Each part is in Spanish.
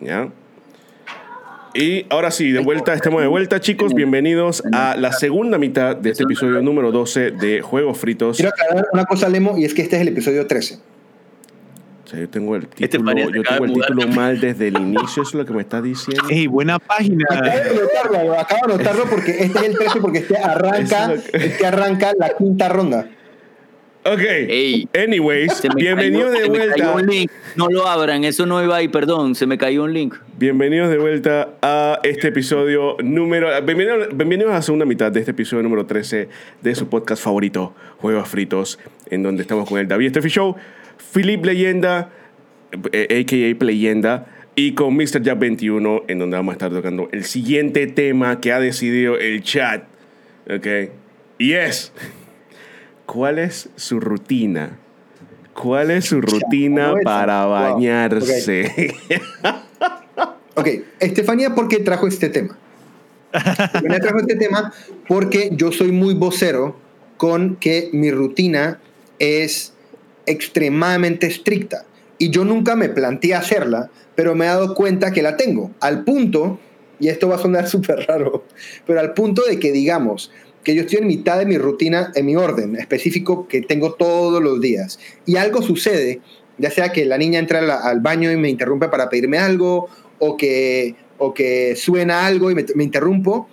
¿Ya? Y ahora sí, de vuelta, estamos de vuelta, chicos. Bienvenidos a la segunda mitad de este episodio número 12 de Juegos Fritos. Quiero aclarar una cosa, Lemo, y es que este es el episodio 13. O sea, yo tengo el Este título, se yo tengo el título mal desde el inicio, eso es lo que me está diciendo. Ey, buena página. Acabo de anotarlo, acabo de anotarlo porque este es el 13 porque este arranca, es que- este arranca la quinta ronda. Ok. Ey. Anyways, bienvenidos cayó- de vuelta. cayó un link. No lo abran, eso no iba ahí, perdón, se me cayó un link. Bienvenidos de vuelta a este episodio número. Bienvenidos, bienvenidos a la segunda mitad de este episodio número 13 de su podcast favorito, Juegos Fritos, en donde estamos con el David Steffi Show, Philip Leyenda, eh, a.k.a. Leyenda, y con Mr. Jab 21, en donde vamos a estar tocando el siguiente tema que ha decidido el chat. ¿Ok? Y es. ¿Cuál es su rutina? ¿Cuál es su rutina para Wow. bañarse? Ok, Estefanía, ¿por qué trajo este tema? Estefanía trajo este tema porque yo soy muy vocero con que mi rutina es extremadamente estricta. Y yo nunca me planteé hacerla, pero me he dado cuenta que la tengo. Al punto, y esto va a sonar súper raro, pero al punto de que digamos que yo estoy en mitad de mi rutina, en mi orden específico que tengo todos los días. Y algo sucede, ya sea que la niña entra al, al baño y me interrumpe para pedirme algo, o que, o que suena algo y me, me interrumpo,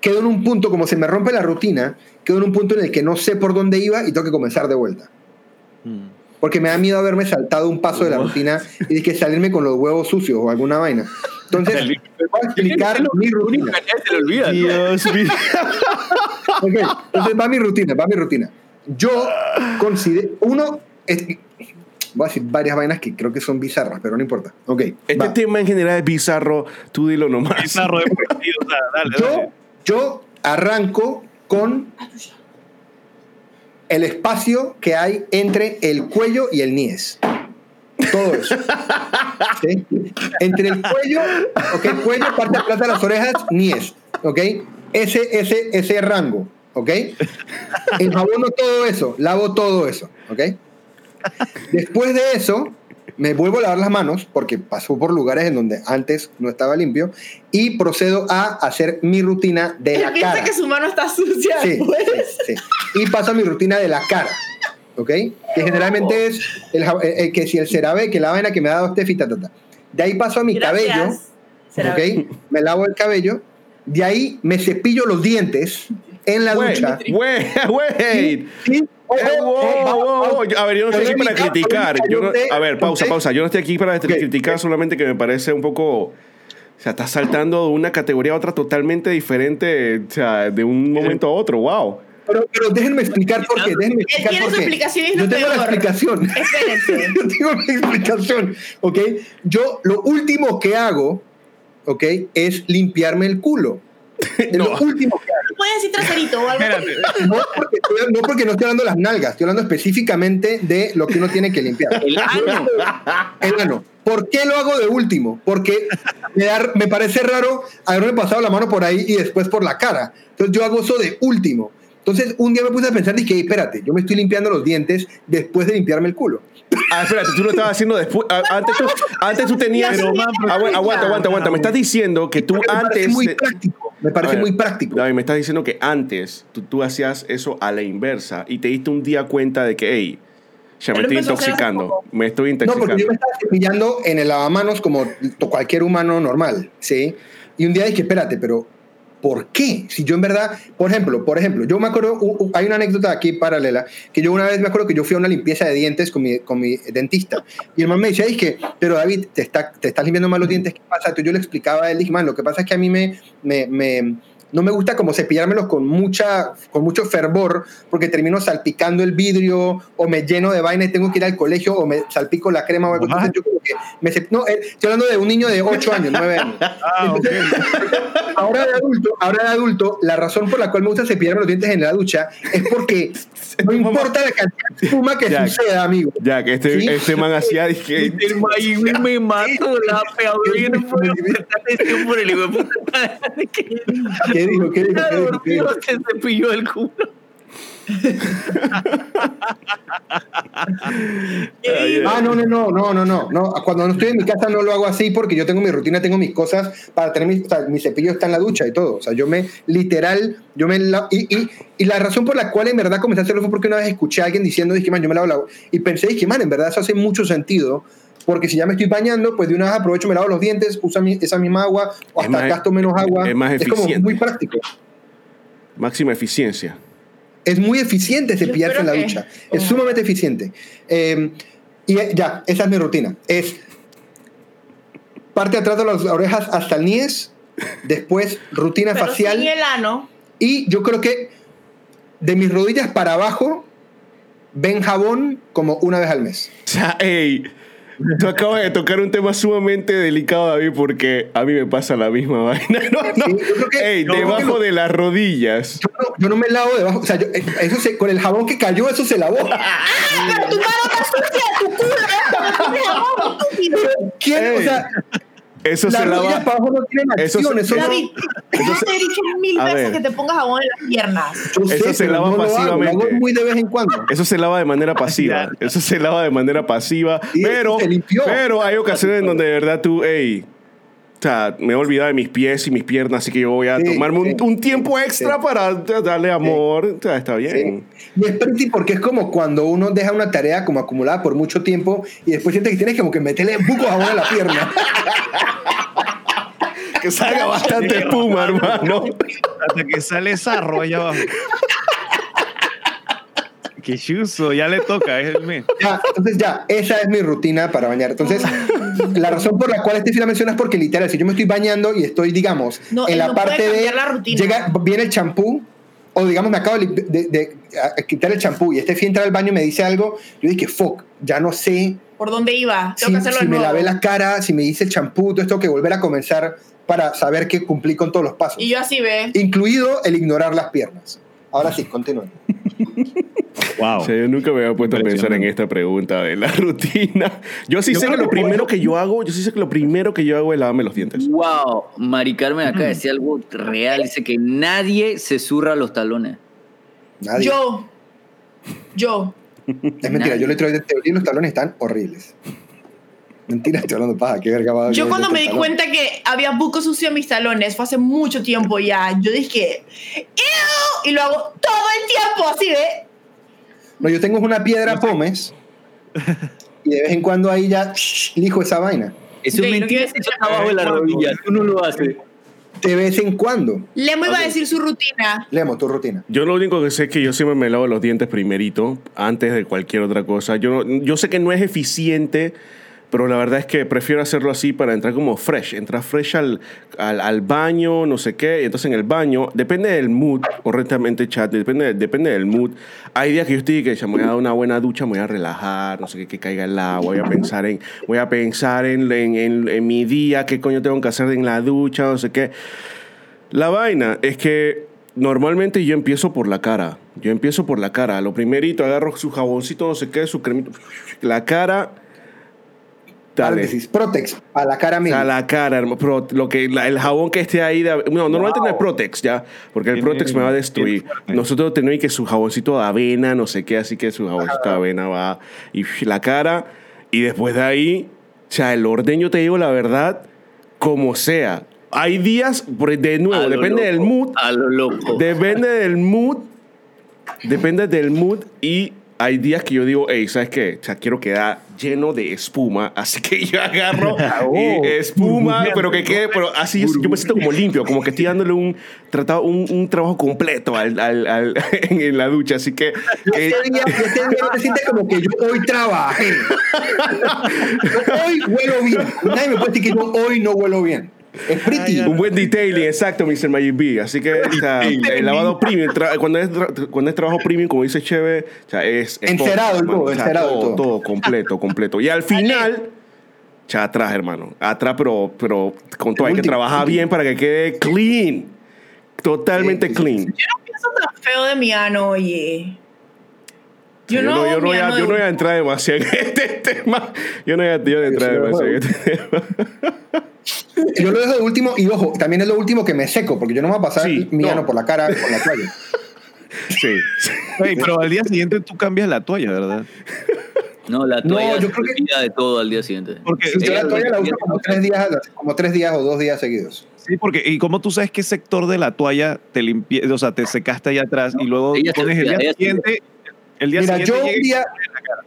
quedo en un punto, como se me rompe la rutina, quedo en un punto en el que no sé por dónde iba y tengo que comenzar de vuelta. Porque me da miedo haberme saltado un paso de la rutina y de que salirme con los huevos sucios o alguna vaina. Entonces, voy a explicar mi rutina. Se le olvida. ¿no? Dios mío. Ok, entonces va mi rutina, va mi rutina. Yo considero, uno, es- voy a decir varias vainas que creo que son bizarras, pero no importa. Ok, Este va. tema en general es bizarro, tú dilo nomás. Bizarro de partido, o sea, dale, yo, dale. yo arranco con el espacio que hay entre el cuello y el niés. Todo eso. ¿Sí? Entre el cuello, ok, cuello, parte de plata de las orejas, niés. ¿Ok? Ese, ese, ese rango. ¿Ok? Enjabono todo eso, lavo todo eso. ¿Ok? Después de eso, me vuelvo a lavar las manos porque pasó por lugares en donde antes no estaba limpio y procedo a hacer mi rutina de la Él piensa cara. que su mano está sucia. Sí, pues. sí, sí. Y paso a mi rutina de la cara. ¿Ok? Que generalmente es el, eh, eh, que si el CeraVe, que la vaina que me ha dado Steffi, ta, ta, ta. De ahí paso a mi Gracias. cabello. ¿Ok? Me lavo el cabello. De ahí me cepillo los dientes en la Wait, ducha. wait, wait. Sí, wow, wow, wow. A ver, yo no estoy aquí para criticar. Yo no- a ver, pausa, pausa. Yo no estoy aquí para Ok. criticar, solamente que me parece un poco. O sea, estás saltando de una categoría a otra totalmente diferente, o sea, de un momento a otro. Wow. Pero, pero déjenme explicar por qué. Déjenme Él explicar tiene por su qué. explicación y es Yo tengo la peor. explicación. Espérense. Yo tengo mi explicación, ¿ok? Yo lo último que hago, ¿ok? Es limpiarme el culo. Es No. lo último que hago. Puedes decir traserito o algo. No porque, no porque no estoy hablando de las nalgas, estoy hablando específicamente de lo que uno tiene que limpiar. El año. El ano. ¿Por qué lo hago de último? Porque me, da- me parece raro haberme pasado la mano por ahí y después por la cara. Entonces yo hago eso de último. Entonces un día me puse a pensar y dije, espérate, yo me estoy limpiando los dientes después de limpiarme el culo. Ah, espérate, tú lo estabas haciendo después. ah, Antes tú, antes tú tenías. Pero, man, bueno, aguanta, aguanta, aguanta. Me estás diciendo que tú Porque me parece antes. muy práctico. Me parece ver, muy práctico. David, me estás diciendo que antes tú, tú hacías eso a la inversa y te diste un día cuenta de que, hey, ya me estoy intoxicando. Me estoy No, porque intoxicando. yo me estaba cepillando en el lavamanos como cualquier humano normal, ¿sí? Y un día dije, espérate, pero ¿por qué? Si yo en verdad, por ejemplo, por ejemplo, yo me acuerdo, hay una anécdota aquí paralela, que yo una vez me acuerdo que yo fui a una limpieza de dientes con mi, con mi dentista. Y el man me decía, dije, pero David, te, está, te estás limpiando mal los dientes, ¿qué pasa? Entonces yo le explicaba a él, lo que pasa es que a mí me, me, me- no me gusta como cepillármelos con, mucha, con mucho fervor, porque termino salpicando el vidrio o me lleno de vaina y tengo que ir al colegio o me salpico la crema o algo. Entonces yo que me no, eh, estoy hablando de un niño de 8 años, 9 años. Ah, ok. Ahora de adulto, ahora de adulto, la razón por la cual me gusta cepillarme los dientes en la ducha es porque no importa la cantidad de espuma que Ya. suceda, amigo. Ya, que este, ¿Sí? este man hacía, dije, maíz me mato la atención por el. ¿Qué dijo? ¿Qué dijo? ¿Qué dijo? ¿Qué dijo? Se cepilló el culo. Ah, no, no, no, no, no, no, no. Cuando no estoy en mi casa no lo hago así porque yo tengo mi rutina, tengo mis cosas para tener mi, o sea, mi cepillo está en la ducha y todo. O sea, yo me, literal, yo me la- y, y, y la razón por la cual en verdad comencé a hacerlo fue porque una vez escuché a alguien diciendo, dije, man, yo me lavo la y pensé, dije, man, en verdad eso hace mucho sentido. Porque si ya me estoy bañando, pues de una vez aprovecho, me lavo los dientes, uso mi- esa misma agua, o Es hasta más- gasto menos agua. es más como eficiente. muy práctico. Máxima eficiencia. Es muy eficiente cepillarse en la que- ducha. Es sumamente eficiente. Eh, y eh, ya, esa es mi rutina. Es parte atrás de las orejas hasta el niés, después rutina Pero facial sin el ano. y yo creo que de mis rodillas para abajo ven jabón como una vez al mes. O sea, ey, tú acabas de tocar un tema sumamente delicado, David, porque a mí me pasa la misma vaina. No, no. Sí, yo creo que- ey, yo creo que debajo lo- de las rodillas. Yo no, yo no me lavo debajo, o sea, yo- eh, eso se- con el jabón que cayó eso se lavó. Pero tu mano está sucia, tu culo. estúpido. ¿Quién? O sea, Eso se lava. para abajo no tienen eso se- acción, eso David, yo te he dicho mil veces ver. que te pongas jabón en las piernas. yo sé, eso se lava no lo hago, lo hago pasivamente. muy de vez en cuando. Eso se lava de manera pasiva. Eso se lava de manera pasiva. Sí, pero, pero hay ocasiones en donde de verdad tú, hey, o sea, me he olvidado de mis pies y mis piernas, así que yo voy a Sí, tomarme un, sí. un tiempo extra Sí. para darle amor. O sea, está bien. Y es pretty porque es como cuando uno deja una tarea como acumulada por mucho tiempo y después siente que tienes como que meterle buco de jabón a la pierna. Que salga bastante espuma, hermano. Hasta que sale sarro allá abajo. Qué chuzo, ya le toca, es el mes. Ya, entonces ya, esa es mi rutina para bañar. Entonces, la razón por la cual este sí la mencionas es porque literal, si yo me estoy bañando y estoy, digamos, No, en la no parte de... la rutina. Llega, viene el champú, o digamos, me acabo de, de- de- quitar el champú y este fui a entrar al baño y me dice algo, yo dije, fuck, ya no sé ¿Por dónde iba? Tengo si, que hacerlo si me nuevo. lavé la cara, si me hice el champú, todo esto, que volver a comenzar para saber que cumplí con todos los pasos. Y yo así ve. incluido el ignorar las piernas. Ahora sí, continúen. Wow. O sea, yo nunca me había puesto a pensar en esta pregunta de la rutina. Yo sí Yo sé que lo que primero que yo hago, yo sí sé que lo primero que yo hago es lavarme los dientes. Wow, Mari Carmen acá decía algo real. Dice que nadie se zurra los talones. Nadie. Yo. Yo. es mentira, yo le traigo de teoría y los talones están horribles. Mentira, estoy hablando paja, qué verga va Yo cuando me di talón. cuenta que había buco sucio en mis talones, fue hace mucho tiempo ya, yo dije, ¡Ew! Y lo hago todo el tiempo, así de... No, yo tengo una piedra pómez y de vez en cuando ahí ya shh, lijo esa vaina. Eso es no mentira decir está abajo de la rodilla. Tú no lo haces. De vez en cuando. Lemo iba Ok. a decir su rutina. Lemo, tu rutina. Yo lo único que sé es que yo siempre me lavo los dientes primerito, antes de cualquier otra cosa. Yo, no- yo sé que no es eficiente, pero la verdad es que prefiero hacerlo así para entrar como fresh. Entrar fresh al, al, al baño, no sé qué. Y entonces en el baño, depende del mood, correctamente, chat, depende, depende del mood. Hay días que yo estoy que ya me voy a dar una buena ducha, me voy a relajar, no sé qué, que caiga el agua, voy a pensar en, voy a pensar en, en, en- en mi día, qué coño tengo que hacer en la ducha, no sé qué. La vaina es que normalmente yo empiezo por la cara. Yo empiezo por la cara. Lo primerito, agarro su jaboncito, no sé qué, su cremito. La cara. Paréntesis, Protex, a la cara O mía. sea, la cara, hermano. Pero lo que, la- el jabón que esté ahí. de- no, normalmente no es Protex, ya. Porque el Protex me va a destruir. Nosotros tenemos que su jaboncito de avena, no sé qué, así que su jaboncito de avena va. Y la cara. Y después de ahí, o sea, el orden, yo te digo la verdad, como sea. Hay días, de nuevo, A depende del mood. A lo loco. Depende del mood. Depende del mood. Y hay días que yo digo, hey, ¿sabes qué? O sea, quiero quedar lleno de espuma. Así que yo agarro Oh, espuma, pero que quede, pero así es- yo me siento como limpio, como que estoy dándole un, tratado, un, un trabajo completo al, al- al- en, en la ducha. Así que. Eh, ese día, y ese día no te sientes como que yo hoy trabajé. Yo hoy huelo bien. Nadie me puede decir que yo hoy no huelo bien. Es pretty. un buen detailing, exacto, Mr. Magic B. Así que o sea, el lavado premium, tra- cuando, es, tra- cuando es trabajo premium, como dice Cheve, o sea, es, es Encerado todo, O sea, encerado todo, todo. todo, completo, completo. Y al final, ya atrás, hermano. Atrás, pero, pero con todo, hay que trabajar bien para que quede clean. Totalmente Sí, sí, clean. Yo no pienso tan feo de mi ano, oye. Yo no, yo, no voy a, yo de- no voy a entrar demasiado en este tema. Yo no voy a, yo no voy a entrar demasiado en este tema. Yo lo dejo de último y ojo, también es lo último que me seco, porque yo no me voy a pasar Sí, mi no. ano por la cara con la toalla. Sí. Pero al día siguiente tú cambias la toalla, ¿verdad? No, la No, toalla yo se creo que- de todo al día siguiente. Porque, Yo la toalla la uso como tres días, como tres días o dos días seguidos. sí, porque, y como tú sabes qué sector de la toalla te limpia, o sea, te secaste allá atrás y luego pones el día siguiente, el día Mira, siguiente yo un día,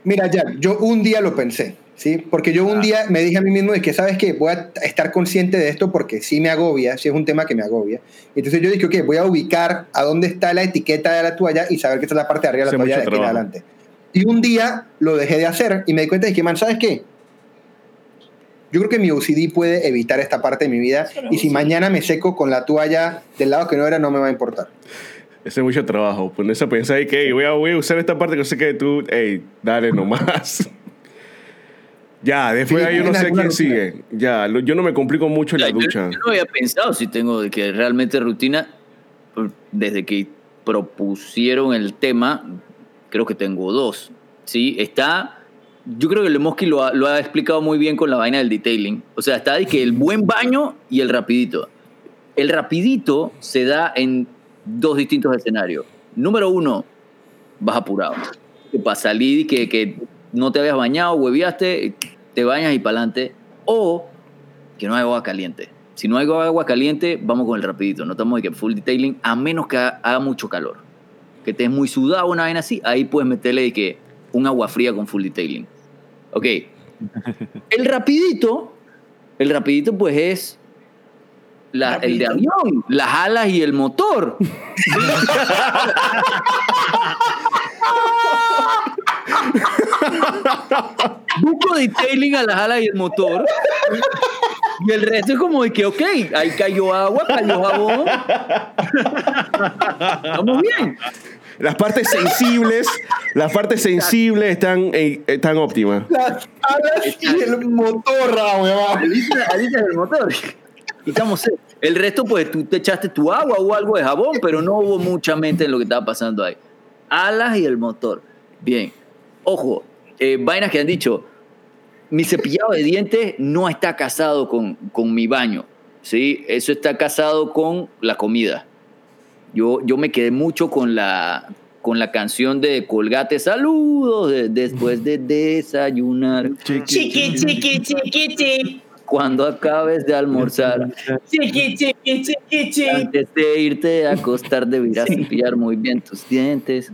mira, Jack, yo un día lo pensé, ¿sí? Porque yo un día me dije a mí mismo de que, ¿sabes qué? Voy a estar consciente de esto porque sí me agobia, sí es un tema que me agobia. Entonces yo dije, ok, voy a ubicar a dónde está la etiqueta de la toalla y saber que esta es la parte de arriba de la toalla de aquí en adelante. Y un día lo dejé de hacer y me di cuenta de que, man, ¿sabes qué? Yo creo que mi OCD puede evitar esta parte de mi vida y si mañana me seco con la toalla del lado que no era, no me va a importar. Ese es mucho trabajo. Ponerse a pensar y que "Ey, voy a, voy a usar esta parte que sé que tú, hey, dale nomás. ya, después Sí, ahí yo no sé quién sigue. Ya, lo- yo no me complico mucho en la yo- ducha. Yo, no había pensado si tengo de que realmente rutina, pues, desde que propusieron el tema, creo que tengo dos. ¿sí? Está, yo creo que el Mosky lo ha, lo ha explicado muy bien con la vaina del detailing. O sea, está de que el buen baño y el rapidito. El rapidito se da en dos distintos escenarios. Número uno, vas apurado. Que para salir y que, que no te habías bañado, hueviaste, te bañas y para adelante. O que no hay agua caliente. Si no hay agua caliente, vamos con el rapidito. No estamos de que full detailing, a menos que haga, mucho calor. Que te es muy sudado, una vaina así, ahí puedes meterle de que un agua fría con full detailing. Ok. El rapidito, el rapidito pues es la- el de avión, las alas y el motor. Buco detailing a las alas y el motor. Y el resto es como de que, ok, ahí cayó agua, cayó jabón. Estamos bien. Las partes sensibles, las partes sensibles están, eh, están óptimas. Las alas y el motor, ah, huevón. Alicia, Alicia del motor. Eh, El resto, pues tú te echaste tu agua o algo de jabón, pero no hubo mucha mente en lo que estaba pasando ahí. Alas y el motor. Bien. Ojo, eh, vainas que han dicho. Mi cepillado de dientes no está casado con, con mi baño. ¿sí? Eso está casado con la comida. Yo, yo me quedé mucho con la, con la canción de Colgate Saludos de- después de desayunar. Chiqui, chiqui, chiqui, chiqui. Cuando acabes de almorzar, Chiqui, chiqui, chiqui, chiqui. antes de irte a acostar, deberás cepillar muy bien tus dientes.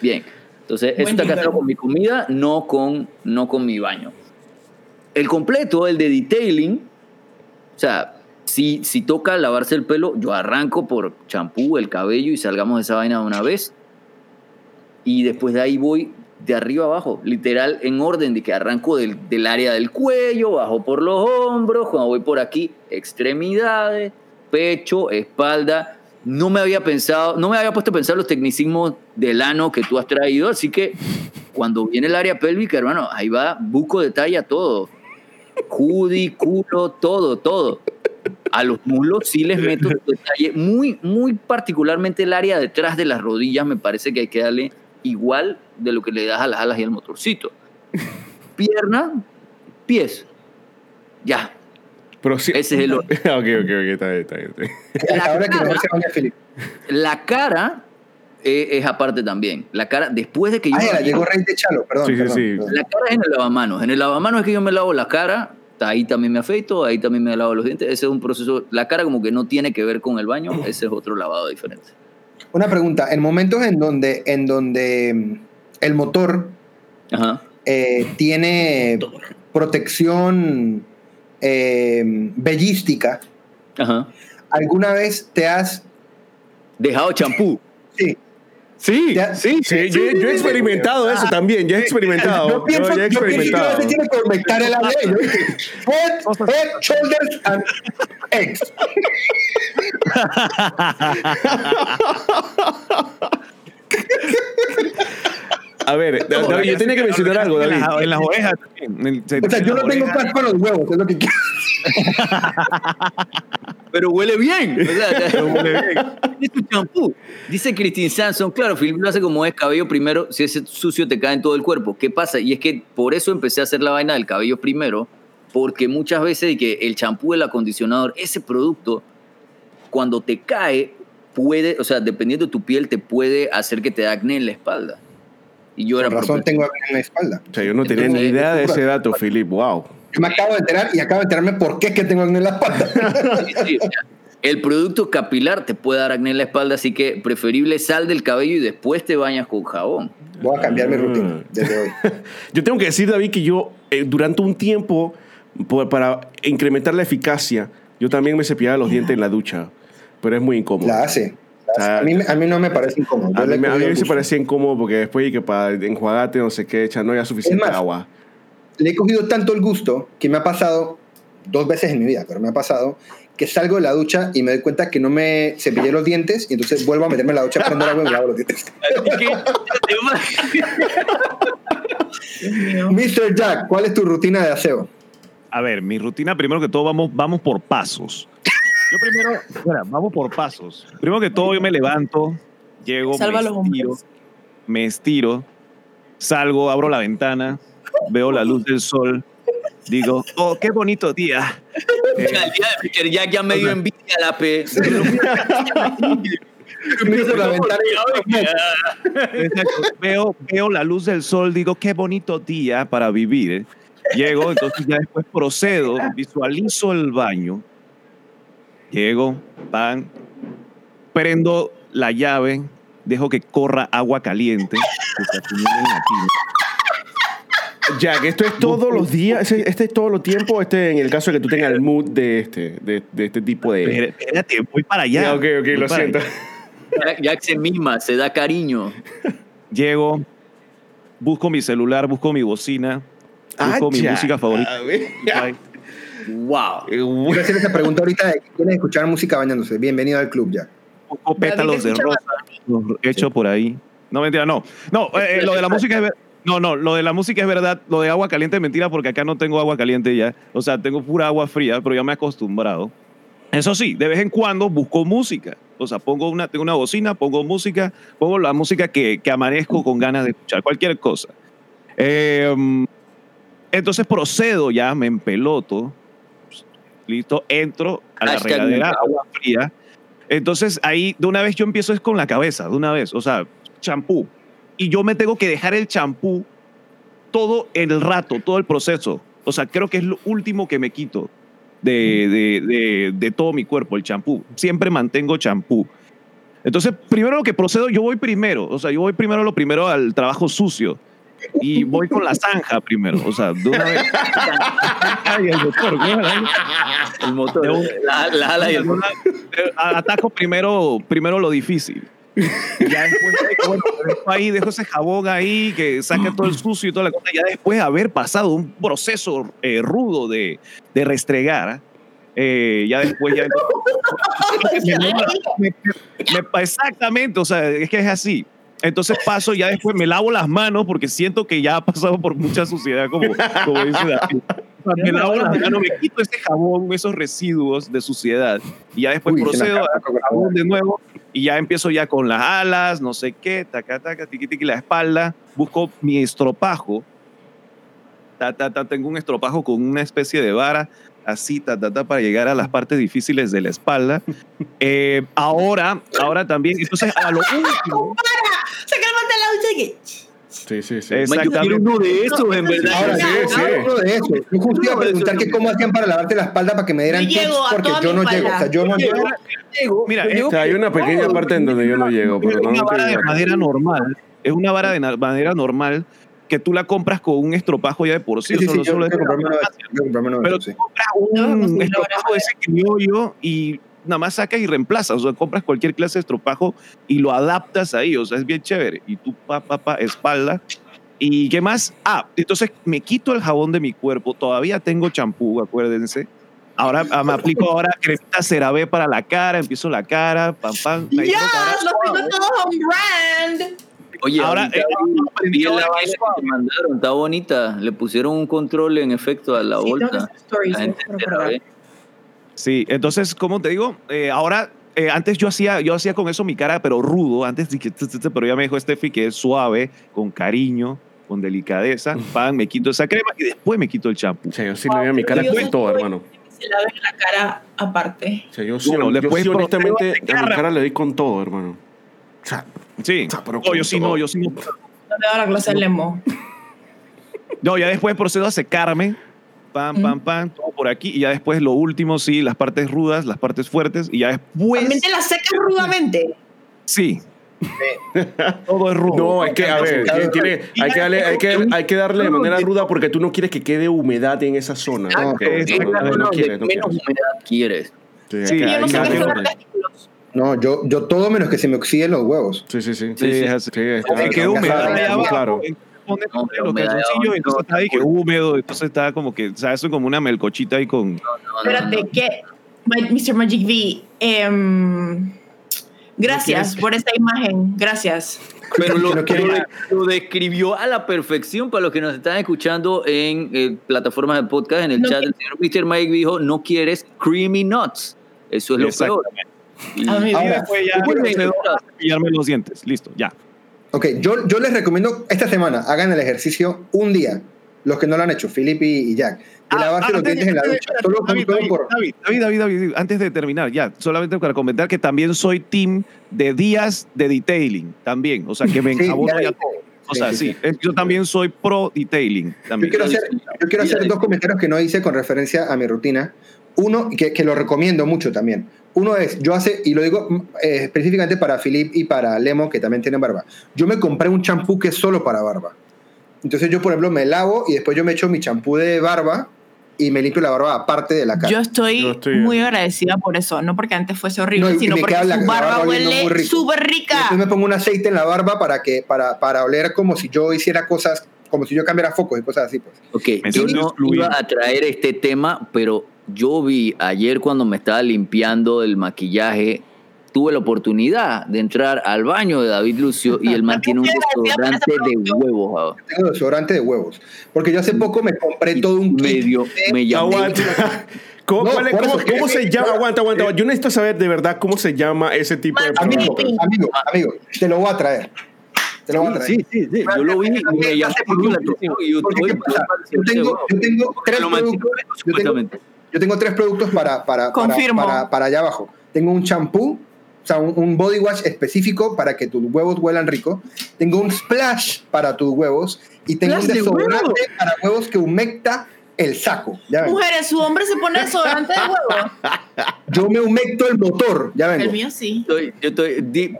Bien. Entonces, eso Buen está jingle. casado con mi comida, no con, no con mi baño. El completo, el de detailing, o sea, si, si toca lavarse el pelo, yo arranco por champú, el cabello y salgamos de esa vaina de una vez. Y después de ahí voy de arriba abajo, literal en orden de que arranco del, del área del cuello, bajo por los hombros, cuando voy por aquí, extremidades, pecho, espalda. No me había pensado, no me había puesto a pensar los tecnicismos del ano que tú has traído, así que cuando viene el área pélvica, hermano, ahí va buco de talla todo. Hoodie, culo, todo, todo. A los muslos sí les meto su detalle. Muy, muy particularmente el área detrás de las rodillas me parece que hay que darle igual de lo que le das a las alas y al motorcito. Pierna, pies. Ya. Pero sí. Ese es el orden. ok, ok, ok, está bien, está bien. está bien. La Ahora que cara- Felipe. La cara eh, es aparte también. La cara, después de que yo... Ah, llegó Rey de Chalo, perdón. Sí, sí, perdón, sí. La cara es en el lavamanos. En el lavamanos es que yo me lavo la cara, ahí también me afeito, ahí también me lavo los dientes. Ese es un proceso. La cara como que no tiene que ver con el baño, ese es otro lavado diferente. Una pregunta, en momentos en donde, en donde mm, el motor Ajá. eh, tiene protección eh, bellística, Ajá. ¿alguna vez te has... Dejado champú. Sí, Sí, Ya- sí. Sí, yo, yo he experimentado eso también, ya he experimentado. yo pienso, Yo he yo pienso que a experimentado. veces tiene que conectar el ADN. ¿no? Head, head, shoulders and eggs. A ver, David, yo tenía que mencionar algo, En David. las, en las orejas también. En- se- O sea, en yo no tengo caspa en los huevos, es lo que quiero. Pero huele bien. O sea, Pero huele bien. es tu champú. Dice Christine Sanson, claro, Philip lo hace como es cabello primero, si ese sucio te cae en todo el cuerpo. ¿Qué pasa? Y es que por eso empecé a hacer la vaina del cabello primero, porque muchas veces que el champú, el acondicionador, ese producto, cuando te cae, puede, o sea, dependiendo de tu piel, te puede hacer que te dé acné en la espalda. Y yo Por era razón propenso- tengo acné en la espalda. O sea, yo no tenía ni idea de ese dato, Philip. Wow. Yo me acabo de enterar y acabo de enterarme por qué es que tengo acné en la espalda. Sí, sí, o sea, el producto capilar te puede dar acné en la espalda, así que preferible sal del cabello y después te bañas con jabón. Voy a cambiar mi Ah. rutina desde hoy. Yo tengo que decir, David, que yo eh, durante un tiempo, por- para incrementar la eficacia, yo también me cepillaba los dientes en la ducha. Pero es muy incómodo. La hace. A, mí, a mí no me parece incómodo. A mí, me- a mí se parecía incómodo porque después y que para enjuagarte no sé qué, echa, no había suficiente más, agua. Le he cogido tanto el gusto que me ha pasado dos veces en mi vida, pero me ha pasado que salgo de la ducha y me doy cuenta que no me cepillé los dientes y entonces vuelvo a meterme en la ducha, prendo el agua y me lavo los dientes. Mr. Jack, ¿cuál es tu rutina de aseo? A ver, mi rutina, primero que todo, vamos, vamos por pasos. Yo primero, espera, vamos por pasos. Primero que todo, yo me levanto, llego, Salva me estiro, me estiro, salgo, abro la ventana, veo la luz del sol, digo, oh, qué bonito día. Eh, Ya, ya, ya me dio envidia la P. Veo, veo la luz del sol, digo, qué bonito día para vivir. Llego, entonces ya después procedo, visualizo el baño. Llego, pan, prendo la llave, dejo que corra agua caliente, que se acumule en la tina. Jack, esto es todos los días, ese- este es todo los tiempo, este en el caso de que tú tengas el mood de este, de, de este tipo de. Espérate, voy para allá. Ya, ok, ok, voy lo siento. allá. Jack, se mima, se da cariño. Llego, busco mi celular, busco mi bocina, busco mi Ah, música favorita. A ya. Wow. Eh, güey. Quiero hacer esa pregunta ahorita de que quieres escuchar música bañándose. Bienvenido al club, Jack. poco pétalos de rosa hecho por ahí. No, mentira, no. No, eh, eh, lo de la música es No, no, lo de la música es verdad. Lo de agua caliente es mentira porque acá no tengo agua caliente ya. O sea, tengo pura agua fría, pero ya me he acostumbrado. Eso sí, de vez en cuando busco música. O sea, pongo una, tengo una bocina, pongo música, pongo la música que, que amanezco con ganas de escuchar, cualquier cosa. Eh, entonces procedo ya, me empeloto. Listo, entro a la Hashtag regadera, agua fría. Entonces ahí de una vez yo empiezo es con la cabeza, de una vez, o sea, champú. Y yo me tengo que dejar el champú todo el rato, todo el proceso. O sea, creo que es lo último que me quito de, de, de, de todo mi cuerpo, el champú. Siempre mantengo champú. Entonces, primero lo que procedo, yo voy primero. O sea, yo voy primero lo primero al trabajo sucio. Y voy con la zanja primero. O sea, de una vez. Ay, el ¿qué? El motor, un- la, la ala y el motor. Ataco primero, primero lo difícil. Ya después, bueno, dejo ahí, dejo ese jabón ahí que saque todo el sucio y toda la cosa. Ya después de haber pasado un proceso eh, rudo de, de restregar, eh, ya después ya. me- me- exactamente, o sea, es que es así. Entonces paso, ya después me lavo las manos porque siento que ya ha pasado por mucha suciedad, como, como dice David. Me lavo las manos, me quito ese jabón, esos residuos de suciedad y ya después Uy, procedo a jabón de nuevo y ya empiezo ya con las alas, no sé qué, taca, taca, tiqui, tiqui, la espalda, busco mi estropajo, ta, ta, ta, tengo un estropajo con una especie de vara, así, ta, ta, ta, para llegar a las partes difíciles de la espalda. Eh, ahora, ahora también, entonces a lo último, Se calmate la ducha y que. Sí, sí, sí. Es- Man, yo quiero uno de esos, en verdad. Ahora, sí, sí. hablando de eso, yo justo iba a preguntar que cómo hacían para lavarte la espalda para que me dieran Yo tips porque yo no llego. O sea, yo no llego. mira, O sea, hay una pequeña parte en donde yo no llego, pero es no, una no vara de madera normal, es una vara de madera normal que tú la compras con un estropajo ya de por sí. Sí, sí, sí, no yo uno esos, uno de Pero esos, tú compras No, un estropajo de ese criollo y nada más sacas y reemplazas. O sea, compras cualquier clase de estropajo y lo adaptas ahí. O sea, es bien chévere. Y tú, pa, pa, pa, espalda. ¿Y qué más? Ah, entonces me quito el jabón de mi cuerpo. Todavía tengo champú, acuérdense. Ahora ah, me aplico ahora cremita CeraVe para la cara. Empiezo la cara, pam, pam. ¡Ya! cara Los tengo todos on brand. Oye, Ahora, eh, vi- la que vaina mandaron, está bonita. Le pusieron un control en efecto a la Sí, bolsa. stories, La gente Sí, entonces, como te digo, Eh, ahora, eh, antes yo hacía, yo hacía con eso mi cara, pero rudo, antes, dije, pero ya me dijo Steffi que es suave, con cariño, con delicadeza, pan, me quito esa crema y después me quito el champú. O sea, yo sí le veía mi cara con todo, hermano. se laven la cara aparte. O sea, yo sí, Bueno, yo después sí, honestamente, a mi cara le doy con todo, hermano. O sea, Sí. O sea, pero No, yo sí todo. no, yo sí no. No le da la clase al lemo. No, ya después procedo a secarme. Pam, pam, pam, todo por aquí. Y ya después lo último, sí, las partes rudas, las partes fuertes. Y ya después. También te la secas rudamente. Sí. todo es rudo. no, hay que, a ver, tiene- hay, que darle, hay, que, hay que darle de manera ruda porque tú no quieres que quede humedad en esa zona. No, no, no, no quieres, no menos humedad quieres. Sí, Sí, Yo no sé qué yo, yo todo menos que se me oxiden los huevos. Sí, sí, sí. Sí, es. Sí, está- Se quedó ya humedad Pones No, los calzoncillos, entonces no, está ahí que húmedo, entonces está como que, o sea, eso es como una melcochita ahí con... No, no, Espérate, no. que Mr. Magic V, em, gracias por esta imagen, gracias. Pero lo, lo lo describió a la perfección para los que nos están escuchando en eh, plataformas de podcast. En el No chat, el señor Mr. Mike dijo: No quieres creamy nuts. Eso es lo peor. Y- A mí- Y Ahora, después ya cepillarme los dientes. Listo, ya. Ok, yo, yo les recomiendo esta semana, hagan el ejercicio un día, los que no lo han hecho, Philip y, Jack, de Ah, lavarse ah, los dientes de- en la ducha. Solo, David, David, por... David, David, David, David, antes de terminar, ya, solamente para comentar que también soy team de días de detailing, también, o sea, que me enjabono ya- ya todo. O sea, sí, yo también soy pro detailing, Yo también. quiero hacer, yo quiero hacer dos comentarios que no hice con referencia a mi rutina. Uno, que, que lo recomiendo mucho también. Uno es, yo hace, y lo digo mm, eh, específicamente para Philip y para Lemo, que también tienen barba. Yo me compré un champú que es solo para barba. Entonces yo, por ejemplo, me lavo y después yo me echo mi champú de barba y me limpio la barba aparte de la cara. Yo estoy, Yo estoy- muy agradecida por eso, no porque antes fuese horrible, No, y sino me porque queda la- su barba barba huele súper rica. después me pongo un aceite en la barba para, que, para, para oler como si yo hiciera cosas, como si yo cambiara focos y cosas así. Pues. Ok, Me yo no iba a traer este tema, pero yo vi ayer cuando me estaba limpiando el maquillaje, tuve la oportunidad de entrar al baño de David Lucio y él mantiene un desodorante de huevos. Tengo desodorante de huevos. Porque yo hace poco me compré todo un. Medio, me. Aguanta. ¿Cómo, No, cuál es- por cómo- eso, cómo se llama? Aguanta, aguanta. Yo necesito saber de verdad cómo se llama ese tipo de Amigo, producto. amigo, amigo, te lo voy a traer. Te lo voy a traer. Sí, sí, sí. Yo lo vi y me llamó la atención. Yo, tengo, yo tengo tres productos. Yo tengo, supuestamente. Yo tengo tres productos para, para, para, Confirmo. para, para allá abajo. Tengo un champú, o sea, un, un body wash específico para que tus huevos huelan rico. Tengo un splash para tus huevos. Y tengo un ¿Splash de desodorante para huevos que humecta el saco. Ya ven. Mujeres, su hombre se pone desodorante de huevo. Yo me humecto el motor. Ya El vengo. mío sí. Estoy, yo estoy, di-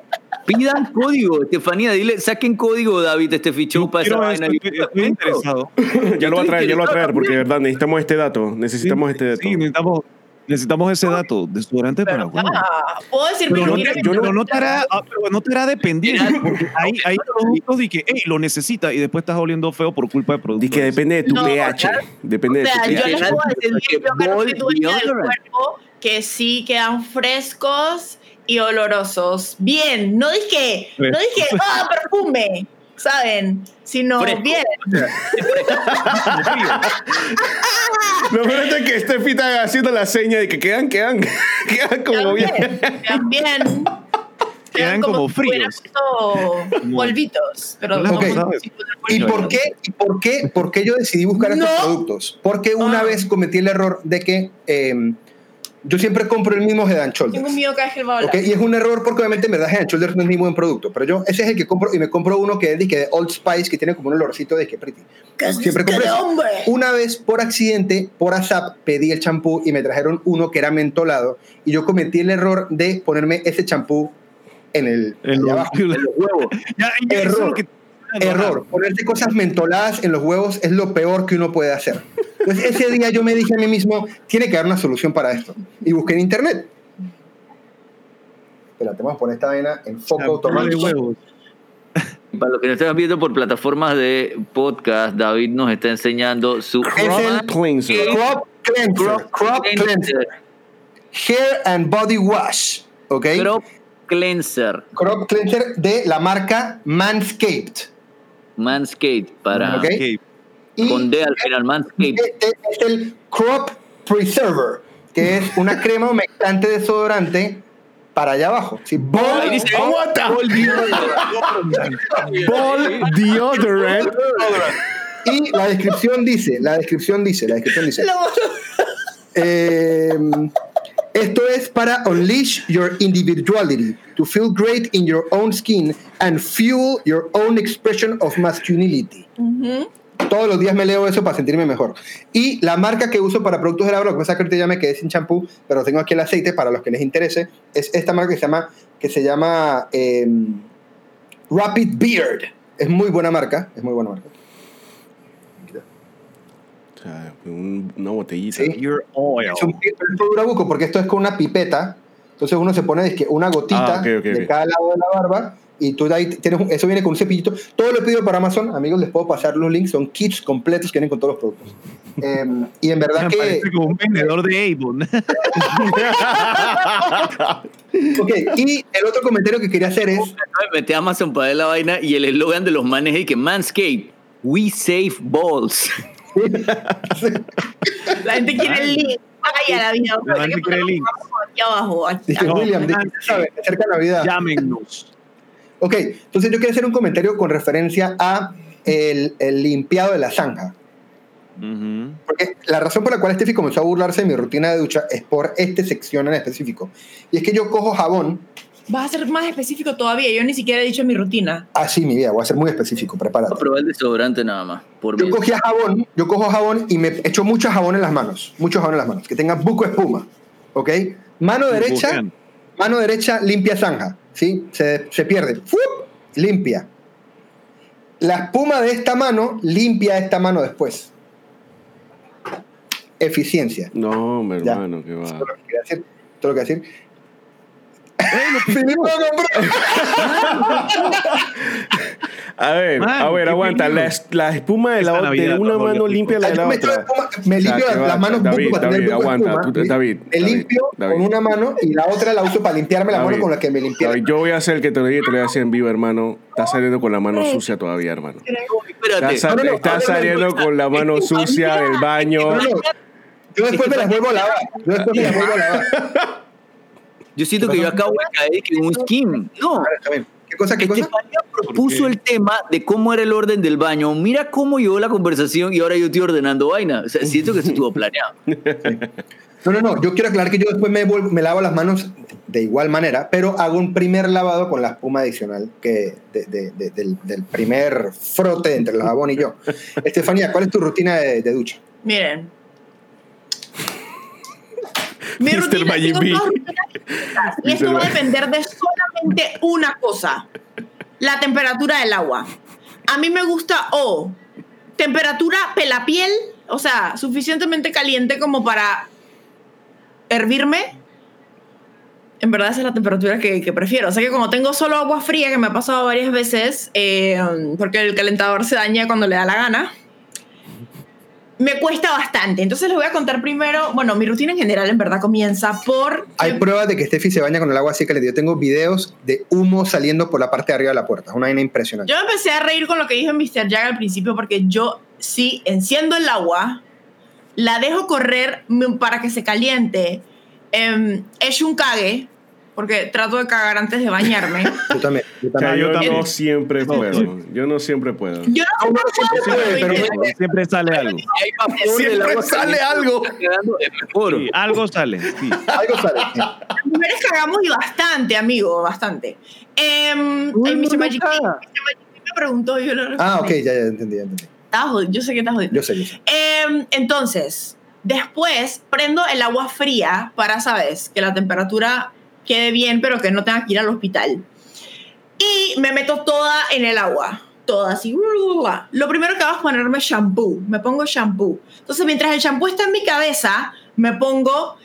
pidan código, Estefanía, dile, saquen código, David, este fichón para esa vaina. esto, estoy, estoy interesado. Ya lo va a traer, ya lo va a traer, porque de verdad necesitamos este dato. Necesitamos este dato. Sí, necesitamos, necesitamos ese dato. Desodorante para. Ah, Puedo decir Pero no, te, que yo no- pero no te hará, ah, pero no te hará dependiente. porque hay, hay productos de que, hey, lo necesita y después estás oliendo feo por culpa de productos. Dice que depende de tu No, pH. Depende O de sea, tu yo pH. les puedo decir que yo que Ball dueña del cuerpo que sí quedan frescos y olorosos. Bien, no dije, no dije, ah, perfume, ¿saben? Sino Fresco. bien. Lo peor es que Steffi está haciendo la seña de que quedan, quedan, quedan como Quedan bien. bien. Quedan bien. Quedan como hubiera fríos. polvitos, pero No, como ¿Y por qué, y por qué, por qué yo decidí buscar estos productos? Porque una Ah. vez cometí el error de que eh, yo siempre compro el mismo Head and Tengo Shoulders. miedo cada vez que él va a hablar. ¿ok? Y es un error porque obviamente en verdad Head and Shoulders no es ni buen producto. Pero yo, ese es el que compro y me compro uno que es de, que de Old Spice que tiene como un olorcito de que pretty. ¿Qué- Siempre hombre? Una vez por accidente, por ASAP, pedí el champú y me trajeron uno que era mentolado. Y yo cometí el error de ponerme ese champú en el En los- abajo, en los huevos. Ya, ya, es Error. lo que- Error. Ponerte cosas mentoladas en los huevos es lo peor que uno puede hacer. Entonces ese día yo me dije a mí mismo, tiene que haber una solución para esto. Y busqué en internet. Espérate, vamos a poner esta vaina en foco automático. Para los que nos están viendo por plataformas de podcast, David nos está enseñando su Es el Cleanser. Crop Cleanser. Crop Cleanser. Hair and Body Wash. ¿Ok? Crop Cleanser, Crop Cleanser de la marca Manscaped. Manscaped, para. Ok. Y con D al final, Manscaped. este es el Crop Preserver, que es una crema humectante desodorante para allá abajo. Sí, ball, Ahí dice, Aguanta. Ball deodorant. Y la descripción dice, la descripción dice, la descripción dice, Eh, esto es para unleash your individuality, to feel great in your own skin and fuel your own expression of masculinity. Ujú. Todos los días me leo eso para sentirme mejor. Y la marca que uso para productos de la barba, lo que pasa es que ahorita ya me quedé sin champú, pero tengo aquí el aceite para los que les interese, es esta marca que se llama, que se llama eh, Rapid Beard. Es muy buena marca, es muy buena marca. O sea, un- una botellita. Sí. Your oil. Es un porque esto es con una pipeta. Entonces uno se pone dizque, una gotita Ah, ok, ok, de ok. cada lado de la barba y tú de ahí tienes un- eso viene con un cepillito. Todo lo he pedido para Amazon, amigos, les puedo pasar los links, son kits completos que vienen con todos los productos. Em, y en verdad Me que parece como un vendedor de Avon. Ok, y el otro comentario que quería hacer es Me metí a Amazon para ver la vaina y el eslogan de los manes es que Manscaped, we save balls. La gente quiere el link. Vaya la vida. La gente quiere el link. Aquí abajo. aquí dice No, William. Llámenos. Ok, entonces yo quiero hacer un comentario con referencia a el, el limpiado de la zanja. Ujú. Porque la razón por la cual Steffi comenzó a burlarse de mi rutina de ducha es por esta sección en específico. Y es que yo cojo jabón, Vas a ser más específico todavía. Yo ni siquiera he dicho mi rutina. así mi vida, voy a ser muy específico, Voy prepárate. a probar el desodorante nada más. Por Yo cogía jabón, yo cojo jabón y me echo mucho jabón en las manos, mucho jabón en las manos, que tenga buco espuma, ¿ok? Mano derecha, mano derecha limpia zanja, ¿sí? Se, se pierde, ¡Fup! limpia. La espuma de esta mano limpia esta mano después. Eficiencia. No, Ya. hermano, que Todo va. lo que quería decir. Todo lo que decir. Filipo compró- A ver, Man, a ver, aguanta. La, la espuma de, la, de una mano limpia la de la otra. me limpio las, manos David, para David, aguanta, espuma. tú- David, Me David, limpio con una mano y la otra la uso para limpiarme la mano con la que me limpié. Yo voy a hacer el que te lo diga y te lo voy a decir en vivo, hermano. Estás saliendo con la mano sucia todavía, hermano. Estás, estás saliendo con la mano sucia del baño. Yo después me las vuelvo a lavar. Yo después me las vuelvo a lavar. Yo siento que yo acabo de caer en un skim. No. ¿Qué cosa? ¿Qué cosa? Estefanía propuso el tema de cómo era el orden del baño. Mira cómo llevó la conversación y ahora yo estoy ordenando vaina. O sea, siento que eso estuvo planeado. No, no, no. Yo quiero aclarar que yo después me, vuelvo- me lavo las manos de igual manera, pero hago un primer lavado con la espuma adicional que de- de- de- del, del primer frote entre el jabón y yo. Estefanía, ¿cuál es tu rutina de, de ducha? Miren. Mi rutina, tengo rutinas distintas, y esto va a depender de solamente una cosa. La temperatura del agua. A mí me gusta o temperatura pelapiel, o sea, suficientemente caliente como para hervirme. En verdad esa es la temperatura que, que prefiero. O sea que como tengo solo agua fría, que me ha pasado varias veces, eh, porque el calentador se daña cuando le da la gana, me cuesta bastante. Entonces les voy a contar primero, bueno, mi rutina en general en verdad comienza por... Hay pruebas de que Steffi se baña con el agua así caliente. Yo tengo videos de humo saliendo por la parte de arriba de la puerta. Es una vaina impresionante. Yo me empecé a reír con lo que dijo Mr. Jack al principio porque yo sí enciendo el agua, la dejo correr mm, para que se caliente, eh, echo un cague, porque trato de cagar antes de bañarme. Yo también. Yo O sea, también. yo, yo también. no siempre puedo. Yo no siempre puedo. Yo no siempre puedo, pero pero bueno. Siempre sale algo. Siempre agua sale algo. Sí, algo sale. Sí. Algo sale. las mujeres cagamos y bastante, amigo, bastante. Eh, Uy, ay, Mr. Magic me preguntó y yo lo Ah, ok, respondí. ya, ya entendí, ya entendí. Yo sé que estás jodido. Yo sé, yo sé. Em, entonces, después prendo el agua fría para, ¿sabes? Que la temperatura quede bien, pero que no tenga que ir al hospital. Y me meto toda en el agua. Toda así. Lo primero que hago es ponerme shampoo. Me pongo shampoo. Entonces, mientras el shampoo está en mi cabeza, me pongo,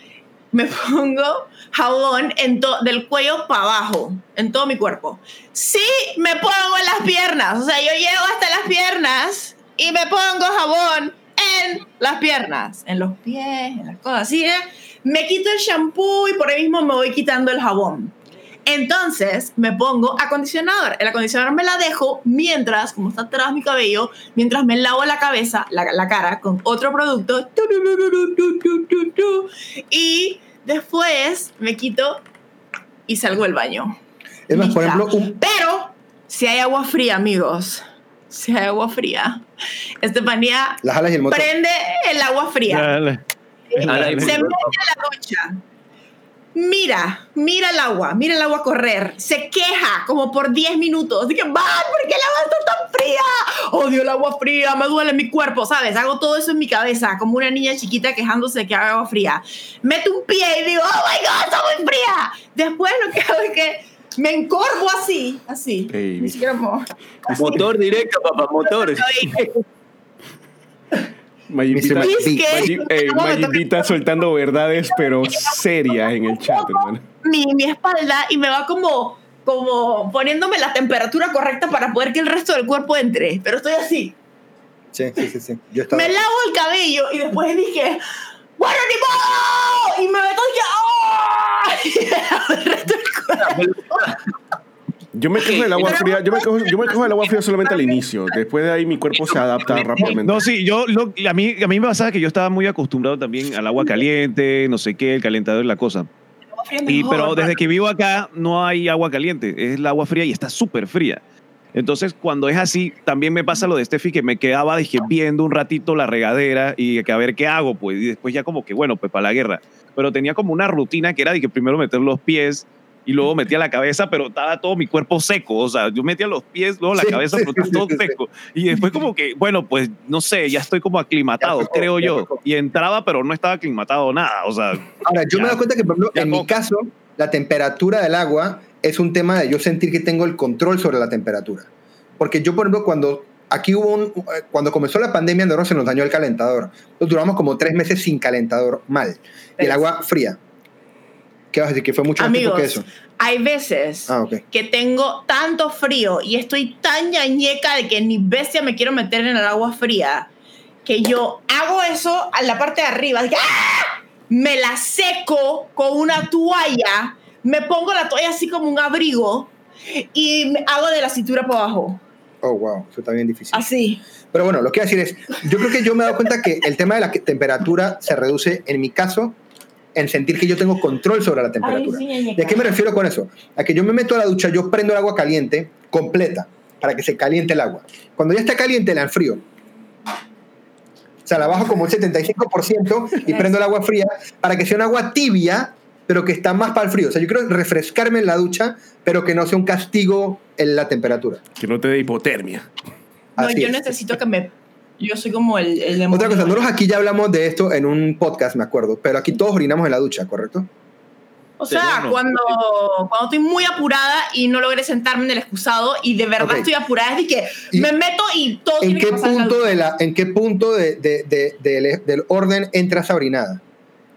me pongo jabón en to- del cuello para abajo, en todo mi cuerpo. Sí, me pongo en las piernas. O sea, yo llego hasta las piernas y me pongo jabón en las piernas, en los pies, en las cosas así. ¿eh? Me quito el shampoo y por ahí mismo me voy quitando el jabón. Entonces me pongo acondicionador. El acondicionador me la dejo mientras, como está atrás mi cabello, mientras me lavo la cabeza, la, la cara con otro producto. Y después me quito y salgo del baño. Es más, por ejemplo, un, Pero si hay agua fría, amigos, si hay agua fría, Estefanía las alas y el motor. prende el agua fría. Dale. Se mete a la ducha. Mira, mira el agua, mira el agua correr. Se queja como por 10 minutos. Dije, man, ¿por qué el agua está tan fría? Odio el agua fría, me duele mi cuerpo, ¿sabes? Hago todo eso en mi cabeza, como una niña chiquita quejándose de que haga agua fría. Meto un pie y digo, oh my god, está muy fría. Después lo que hago es que me encorvo así, así. Ey. Ni siquiera mo- Motor directo, papá, motor. Mayipita, Mr. Dice que- Mayi- ey, ¿Cómo me toca? Mayipita soltando verdades, pero serias en el chat, hermano. mi, mi espalda y me va como, como poniéndome la temperatura correcta para poder que el resto del cuerpo entre. Pero estoy así. Sí, sí, sí, sí. Yo estaba. Me lavo el cabello y después dije, ¡Bueno, ni modo! Y me meto y dije, ¡Oh! Y el resto del cuerpo. Yo me cojo el agua fría, yo me cojo, yo me cojo el agua fría solamente al inicio. Después de ahí mi cuerpo se adapta rápidamente. No, sí, yo, lo- a, mí, a mí me pasaba que yo estaba muy acostumbrado también al agua caliente, no sé qué, el calentador y la cosa. Y, pero desde que vivo acá no hay agua caliente, es el agua fría y está súper fría. Entonces, cuando es así, también me pasa lo de Steffi, que me quedaba dije, viendo un ratito la regadera y que a ver qué hago, pues, y después ya como que, bueno, pues para la guerra. Pero tenía como una rutina que era de que primero meter los pies y luego metía la cabeza, pero estaba todo mi cuerpo seco. O sea, yo metía los pies, luego la Sí, cabeza, sí, pero estaba sí, todo sí, sí. seco. Y después como que, bueno, pues no sé, ya estoy como aclimatado, Ya creo ya yo. Y entraba, pero no estaba aclimatado nada. O sea, Ahora, yo me doy cuenta que, por ejemplo, Ya en mi caso, la temperatura del agua es un tema de yo sentir que tengo el control sobre la temperatura. Porque yo, por ejemplo, cuando aquí hubo un, cuando comenzó la pandemia, en Andorra se nos dañó el calentador. Entonces duramos como tres meses sin calentador mal. Y el agua fría. ¿Qué vas a decir? Que fue mucho más Amigos, que eso. hay veces Ah, ok. que tengo tanto frío y estoy tan ñañeca de que ni bestia me quiero meter en el agua fría que yo hago eso a la parte de arriba. de que, ¡ah! Me la seco con una toalla, me pongo la toalla así como un abrigo y me hago de la cintura para abajo. Oh, wow. Eso está bien difícil. Así. Pero bueno, lo que quiero decir es, yo creo que yo me he dado cuenta que el tema de la temperatura se reduce, en mi caso, en sentir que yo tengo control sobre la temperatura. Ay, sí, ¿Y a ñañeca. qué me refiero con eso? A que yo me meto a la ducha, yo prendo el agua caliente completa para que se caliente el agua. Cuando ya está caliente, la enfrío. O sea, la bajo como un 75% y prendo el agua fría para que sea un agua tibia, pero que está más para el frío. O sea, yo quiero refrescarme en la ducha, pero que no sea un castigo en la temperatura. Que no te dé hipotermia. No, Así yo es. necesito que me... Yo soy como el... el demonio. Otra cosa, nosotros aquí ya hablamos de esto en un podcast, me acuerdo, pero aquí todos orinamos en la ducha, ¿correcto? O sea, cuando, cuando estoy muy apurada y no logré sentarme en el excusado y de verdad estoy apurada, es de que ¿Y me meto y todo ¿En tiene qué que pasar en la punto, de la, ¿En qué punto de, de- de- del, del orden entra esa orinada?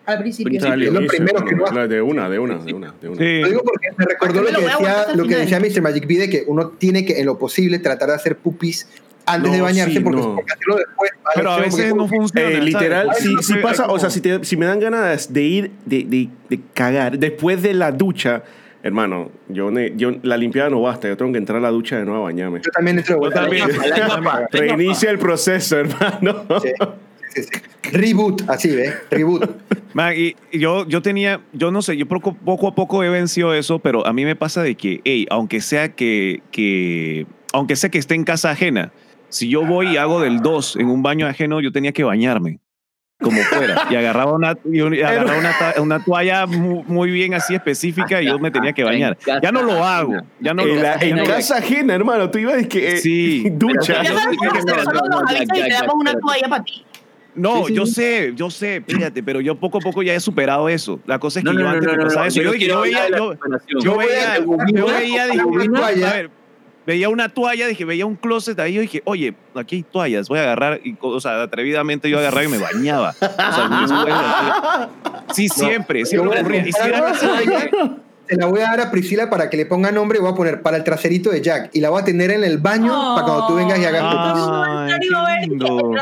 Al principio. Es lo primero que uno. De una, de una, de una, de una. sí. Lo digo porque me recordó ¿Por lo que, a decía, lo que decía Mr. Magic B, de que uno tiene que, en lo posible, tratar de hacer pupis antes No, de bañarse, sí, porque, no. porque hacerlo después... Pero a veces porque- no funciona. Eh, literal, A si, pasa, como- o sea, si, te- si me dan ganas de ir, de, de, de cagar después de la ducha, hermano, yo, ne- yo la limpiada no basta, yo tengo que entrar a la ducha de nuevo a bañarme. Yo también entro vuelta. también. Reinicia el proceso, hermano. Sí, sí, sí. Reboot, así, ¿ves? Reboot. Man, y yo, yo tenía, yo no sé, yo poco, poco a poco he vencido eso, pero a mí me pasa de que, hey, aunque sea que, que, aunque sea que esté en casa ajena, si yo voy y hago del 2 en un baño ajeno, yo tenía que bañarme como fuera y agarraba una, y agarraba una, una toalla mu- muy, bien así específica y yo me tenía que bañar. Ya no lo hago, ya no en lo la- en no lo- casa ajena, hermano, tú ibas que eh, Sí. ducha. Pero- no, Sí, sí, yo sí. sé, yo sé, fíjate, pero yo poco a poco ya he superado eso. La cosa es que No, yo no, no, antes no, me no, pasaba no, eso. Yo, yo veía, yo, veía, yo veía, a ver, veía una toalla, dije, veía un closet ahí, yo dije, oye, aquí hay toallas, voy a agarrar, y, o sea, atrevidamente yo agarraba y me bañaba. O sea, después- sí, siempre, Yo siempre ocurría. Y si era una Se la voy a dar a Priscila para que le ponga nombre y voy a poner para el traserito de Jack. Y la voy a tener en el baño para cuando tú vengas y hagas. Ay, lindo.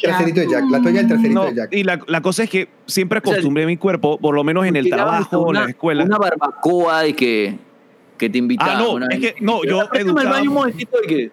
Traserito de Jack, la toalla del traserito No, de Jack. y la, la cosa es que siempre O sea, acostumbré mi cuerpo, por lo menos en el trabajo a o en una- la escuela. Una barbacoa de que, que te invitaban. Ah, no, una es vez. que- no, yo el educaba- baño un momentito de que...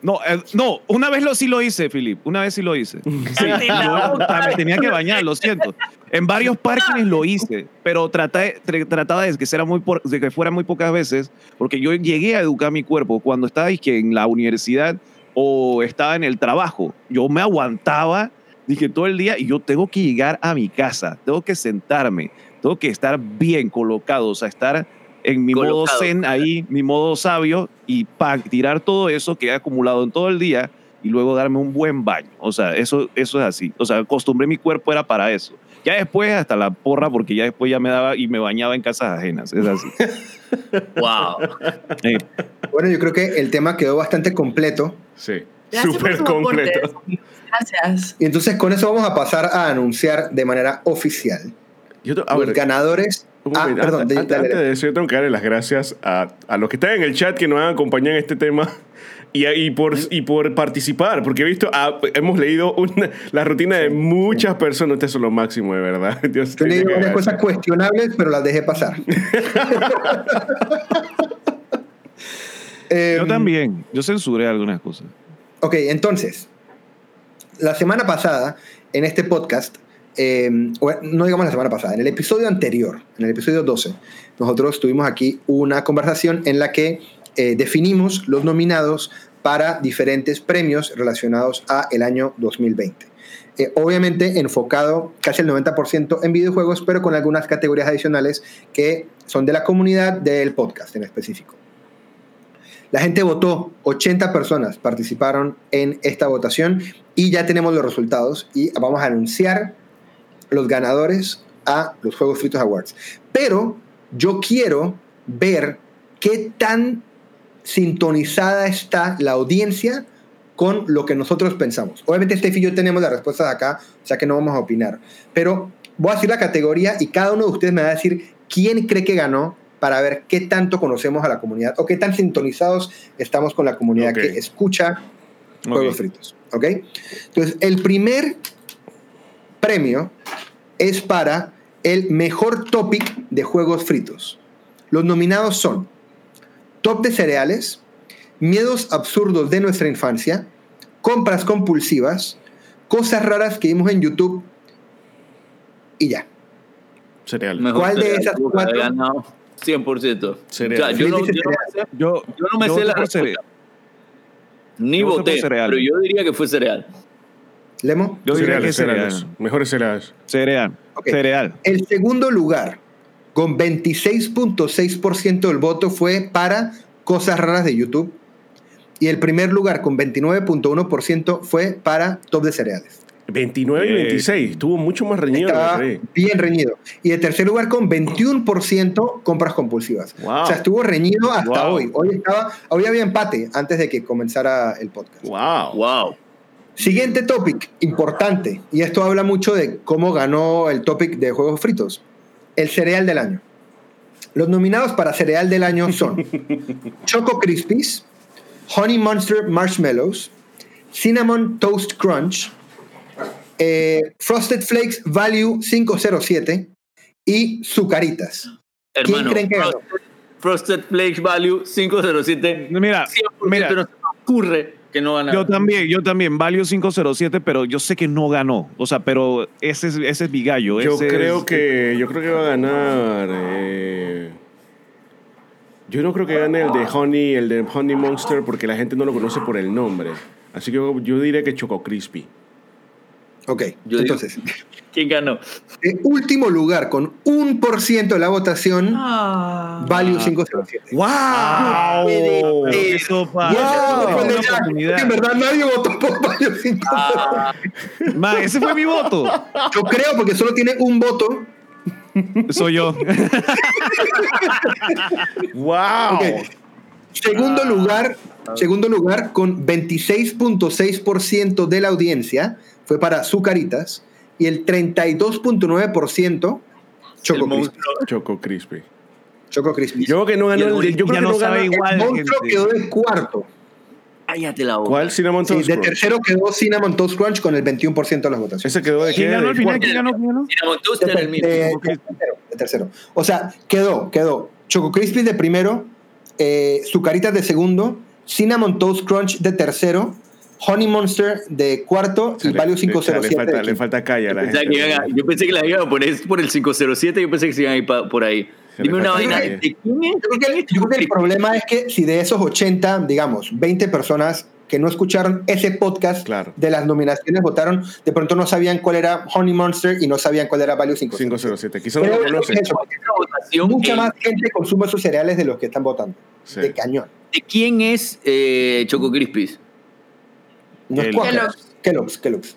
No, eh, no, una vez lo sí lo hice, Philip. Una vez sí lo hice. Sí, yo, me tenía que bañar, lo siento. En varios parques lo hice, pero traté, tra- trataba de que, fuera muy por- de que fuera muy pocas veces, porque yo llegué a educar mi cuerpo cuando estaba dizque, en la universidad o estaba en el trabajo. Yo me aguantaba Dije todo el día y yo tengo que llegar a mi casa, tengo que sentarme, tengo que estar bien colocado, o sea, estar en mi modo Colocado. zen ahí, mi modo sabio y pa, tirar todo eso que he acumulado en todo el día y luego darme un buen baño. O sea, eso, eso es así. O sea, acostumbré mi cuerpo era para eso. Ya después hasta la porra, porque ya después ya me daba y me bañaba en casas ajenas. Es así. Wow. Eh, Bueno, yo creo que el tema quedó bastante completo. Sí. Súper completo. Gracias. Y entonces con eso vamos a pasar a anunciar de manera oficial Yo te- a los ver, ganadores. Ah, momento, perdón, antes, de- antes- dale, antes de eso, yo tengo que darle las gracias a, a los que están en el chat que nos han acompañado en este tema y, y, por, y por participar, porque he visto, ah, hemos leído una- la rutina de muchas personas. Ustedes son lo máximo, de verdad. Dios Yo te leí gracias. cosas cuestionables, pero las dejé pasar. yo Em, también. Yo censuré algunas cosas. Ok, entonces, la semana pasada, en este podcast, eh, no digamos la semana pasada, en el episodio anterior, en el episodio 12, nosotros tuvimos aquí una conversación en la que eh, definimos los nominados para diferentes premios relacionados a el año 2020. Eh, obviamente enfocado casi el 90% en videojuegos, pero con algunas categorías adicionales que son de la comunidad del podcast en específico. La gente votó, 80 personas participaron en esta votación y ya tenemos los resultados y vamos a anunciar los ganadores a los Juegos Fritos Awards. Pero yo quiero ver qué tan sintonizada está la audiencia con lo que nosotros pensamos. Obviamente Steph y yo tenemos las respuestas acá, o sea que no vamos a opinar. Pero voy a decir la categoría y cada uno de ustedes me va a decir quién cree que ganó para ver qué tanto conocemos a la comunidad o qué tan sintonizados estamos con la comunidad que escucha Juegos. Fritos. ¿Ok? Entonces, el primer premio es para el mejor topic de Juegos Fritos. Los nominados son Top de cereales, Miedos absurdos de nuestra infancia, Compras compulsivas, Cosas raras que vimos en YouTube y ya. Cereal. Mejor ¿Cuál de cereal esas cuatro? ganado 100%. Cereal. O sea, yo, no, yo no me sé, Yo, yo no me yo sé la respuesta. Ni Yo voté por voté, cereal. pero yo diría que fue cereal. ¿Lemo? Yo diría que cereales, cereal. cereales. Mejores cereales. Cereal. Cereal. El segundo lugar, con 26.6% del voto, fue para Cosas raras de YouTube. Y el primer lugar, con 29.1%, fue para Top de cereales. 29 y Eh, 26. Estuvo mucho más reñido. de Estaba bien reñido. Y el tercer lugar con 21% compras compulsivas. Wow. O sea, estuvo reñido hasta Wow. hoy. Hoy, estaba, hoy había empate antes de que comenzara el podcast. Wow. Wow. Siguiente topic, importante. Y esto habla mucho de cómo ganó el topic de juegos fritos. El cereal del año. Los nominados para cereal del año son Choco Crispies, Honey Monster Marshmallows, Cinnamon Toast Crunch, eh, Frosted Flakes Value 507 y Zucaritas. Hermano, creen que ganó? Frosted, Flakes Value 507. Mira, 100% mira. no se me ocurre que no gana. Yo también, yo también, Valio 507, pero yo sé que no ganó. O sea, pero ese es, ese es mi gallo. Yo ese creo es- que yo creo que va a ganar. eh, yo no creo que gane el de Honey, el de Honey Monster, porque la gente no lo conoce por el nombre. Así que yo, yo diría que Choco Crispy. Ok, Yo digo- entonces, ¿Quién ganó? en último lugar con un por ciento de la votación, Ah. Value 507. ¡Wow! Sopa. Wow. De Jack. oportunidad. En verdad nadie votó por Value 507. Ah, Ma, ese fue mi voto. Yo creo porque solo tiene un voto. Soy yo. ¡Wow! Segundo lugar, segundo lugar con 26.6% de la audiencia fue para Zucaritas y el 32.9% Choco el Crispy. Choco Crispy. Choco Crispy. Yo creo que no ganó el el de, yo creo que no no sabe ganó- igual. el monstruo gente. quedó de cuarto. Cállate la boca. ¿Cuál Cinnamon Sí, Toast de Crunch? tercero quedó Cinnamon Toast Crunch con el 21% de las votaciones. Ese quedó de ¿Quién ganó al ¿De final? cuarto? ¿Quién ganó? Cinnamon Toast era el de, mismo. de- de tercero, de tercero. O sea, quedó, quedó Choco Crispy de primero, eh, Zucaritas de segundo, Cinnamon Toast Crunch de tercero, Honey Monster de cuarto y Value le- 507 Le falta, le falta calle a la gente. que a- yo pensé que la iban a poner por el 507, yo pensé que se iban a ir pa- por ahí. Se Dime una vaina. Yo creo, que, yo creo que el problema es que si de esos 80, digamos, 20 personas que no escucharon ese podcast Claro. de las nominaciones, votaron, de pronto no sabían cuál era Honey Monster y no sabían cuál era Value 5. 507. Quizás no lo es mucha más gente consume esos cereales de los que están votando. Sí. De cañón. ¿De quién es eh, Choco Crispies? No es El- Quaker. Kellogg's. Kellogg's, Kellogg's.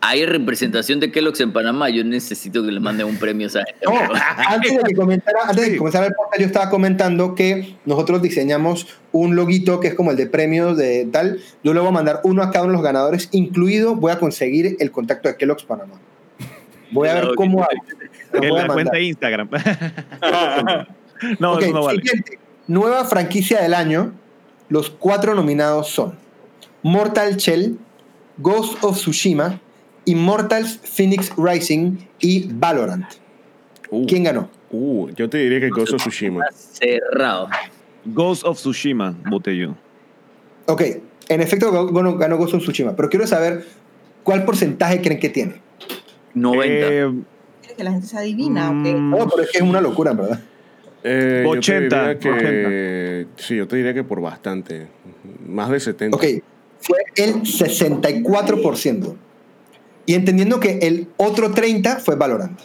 Hay representación de Kellogg's en Panamá. Yo necesito que le manden un premio a esa gente. No, amigo. antes de que comenzara, antes de Sí. comenzara el podcast, yo estaba comentando que nosotros diseñamos un loguito que es como el de premios de tal. Yo le voy a mandar uno a cada uno de los ganadores, incluido voy a conseguir el contacto de Kellogg's Panamá. Voy a ver cómo hago. En la cuenta de Instagram. no, Ok, eso no vale. siguiente. Nueva franquicia del año. Los cuatro nominados son Mortal Shell, Ghost of Tsushima, Immortals Phoenix Rising y Valorant. Uh, ¿Quién ganó? uh, yo te diría que Ghost of Tsushima. Cerrado. Ghost of Tsushima, voté yo. Ok, en efecto ganó, ganó Ghost of Tsushima, pero quiero saber cuál porcentaje creen que tiene. 90. Eh, ¿Quieres que la gente se adivina o qué? mm, No, pero es que es una locura, en verdad. Eh, yo te 80, diría que, Sí, yo te diría que por bastante. Más de 70. Ok, fue el 64%. Y entendiendo que el otro 30% fue Valorant.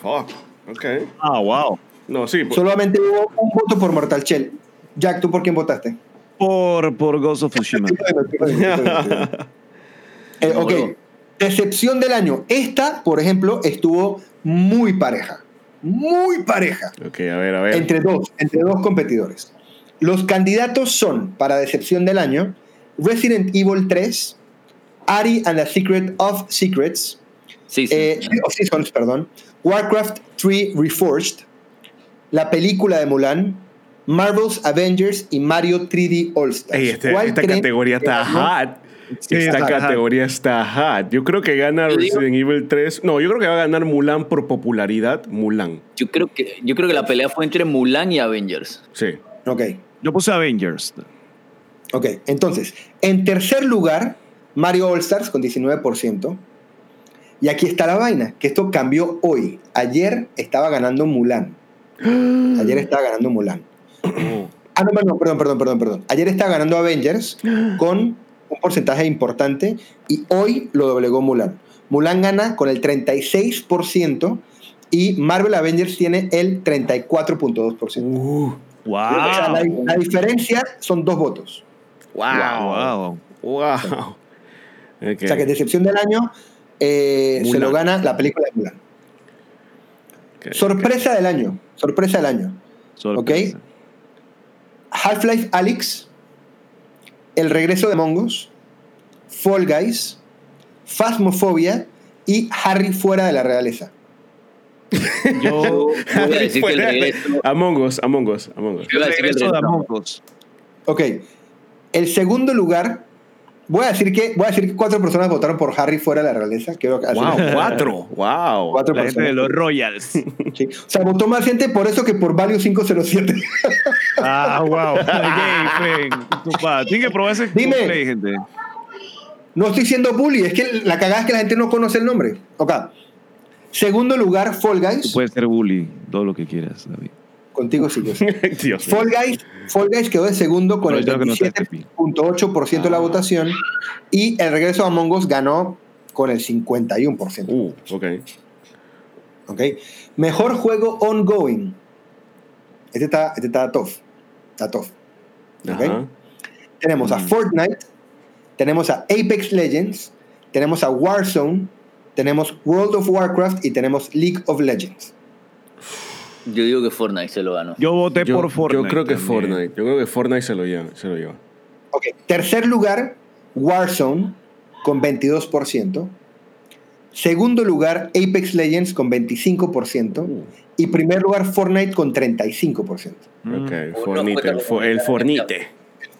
Fuck. Ok. ah, wow. No, sí. por- Solamente hubo un voto por Mortal Shell. Jack, ¿tú por quién votaste? Por, por Ghost of Tsushima. Eh, ok, decepción del año. Esta, por ejemplo, estuvo muy pareja. Muy pareja. Ok, a ver, a ver. Entre dos, entre dos competidores. Los candidatos son, para decepción del año, Resident Evil 3, Ari and the Secret of Secrets, Sí, sí. eh, of Seasons, perdón, Warcraft 3 Reforged, la película de Mulan, Marvel's Avengers y Mario 3D All Stars. Este- ¿Cuál esta categoría está hot. Sí, esta está hot. categoría está hot. Yo creo que gana Yo digo- Resident Evil 3. No, yo creo que va a ganar Mulan por popularidad. Mulan. yo, creo que, yo creo que la pelea fue entre Mulan y Avengers. Sí. Ok, Yo puse Avengers. Ok. Entonces, en tercer lugar, Mario All Stars con 19%. Y aquí está la vaina, que esto cambió hoy. Ayer estaba ganando Mulan. Ayer estaba ganando Mulan. Ah, no, no, perdón, perdón, perdón, perdón. Ayer estaba ganando Avengers con un porcentaje importante y hoy lo doblegó Mulan. Mulan gana con el 36% y Marvel Avengers tiene el 34.2%. Uh, O sea, la, Wow. la diferencia son dos votos. Wow. Wow. Wow. O sea que decepción del año eh, se lo gana la película de Mulan. Sorpresa del año. Sorpresa del año. Sorpresa. Half-Life Alyx, El regreso de Mongos, Fall Guys, Phasmophobia y Harry fuera de la realeza. Yo, Voy a decir que el Fuera- regreso. Among Us, Among Us, Among Us. Yo iba a decir el regreso de regreso. Among Us. Ok. El segundo lugar, voy a decir que, voy a decir que cuatro personas votaron por Harry fuera de la realeza. Quiero Wow, cuatro. Wow. Cuatro La gente de personas. los Royals. Sí. O sea, votó más gente por eso que por Value 507. Ah, wow. Gay, friend. Tupa, Tiene que probar ese Dime. play, gente. No estoy siendo bully, es que la cagada es que la gente no conoce el nombre. Ok. Segundo lugar, Fall Tú Guys. puedes ser bully, todo lo que quieras, David. Contigo sí. Dios. Fall Guys, Fall Guys quedó de segundo con No, el yo creo que no está este pi. 27.8% de la votación y el regreso a Among Us ganó con el 51%. Uh, ok. ¿ok? Mejor juego ongoing. Este está, este está tough. Está tough. ¿ok? Ajá. Tenemos a Fortnite, tenemos a Apex Legends, tenemos a Warzone, tenemos World of Warcraft y tenemos League of Legends. Yo digo que Fortnite se lo ganó. Yo voté Yo, por Fortnite. yo creo que también. Fortnite. Yo creo que Fortnite se lo lleva. Se lo lleva. Ok, tercer lugar, Warzone con 22%. Segundo lugar, Apex Legends con 25%. Uh, Y primer lugar, Fortnite con 35%. Mm. ok, Fornite. fue El, fo- el Fornite.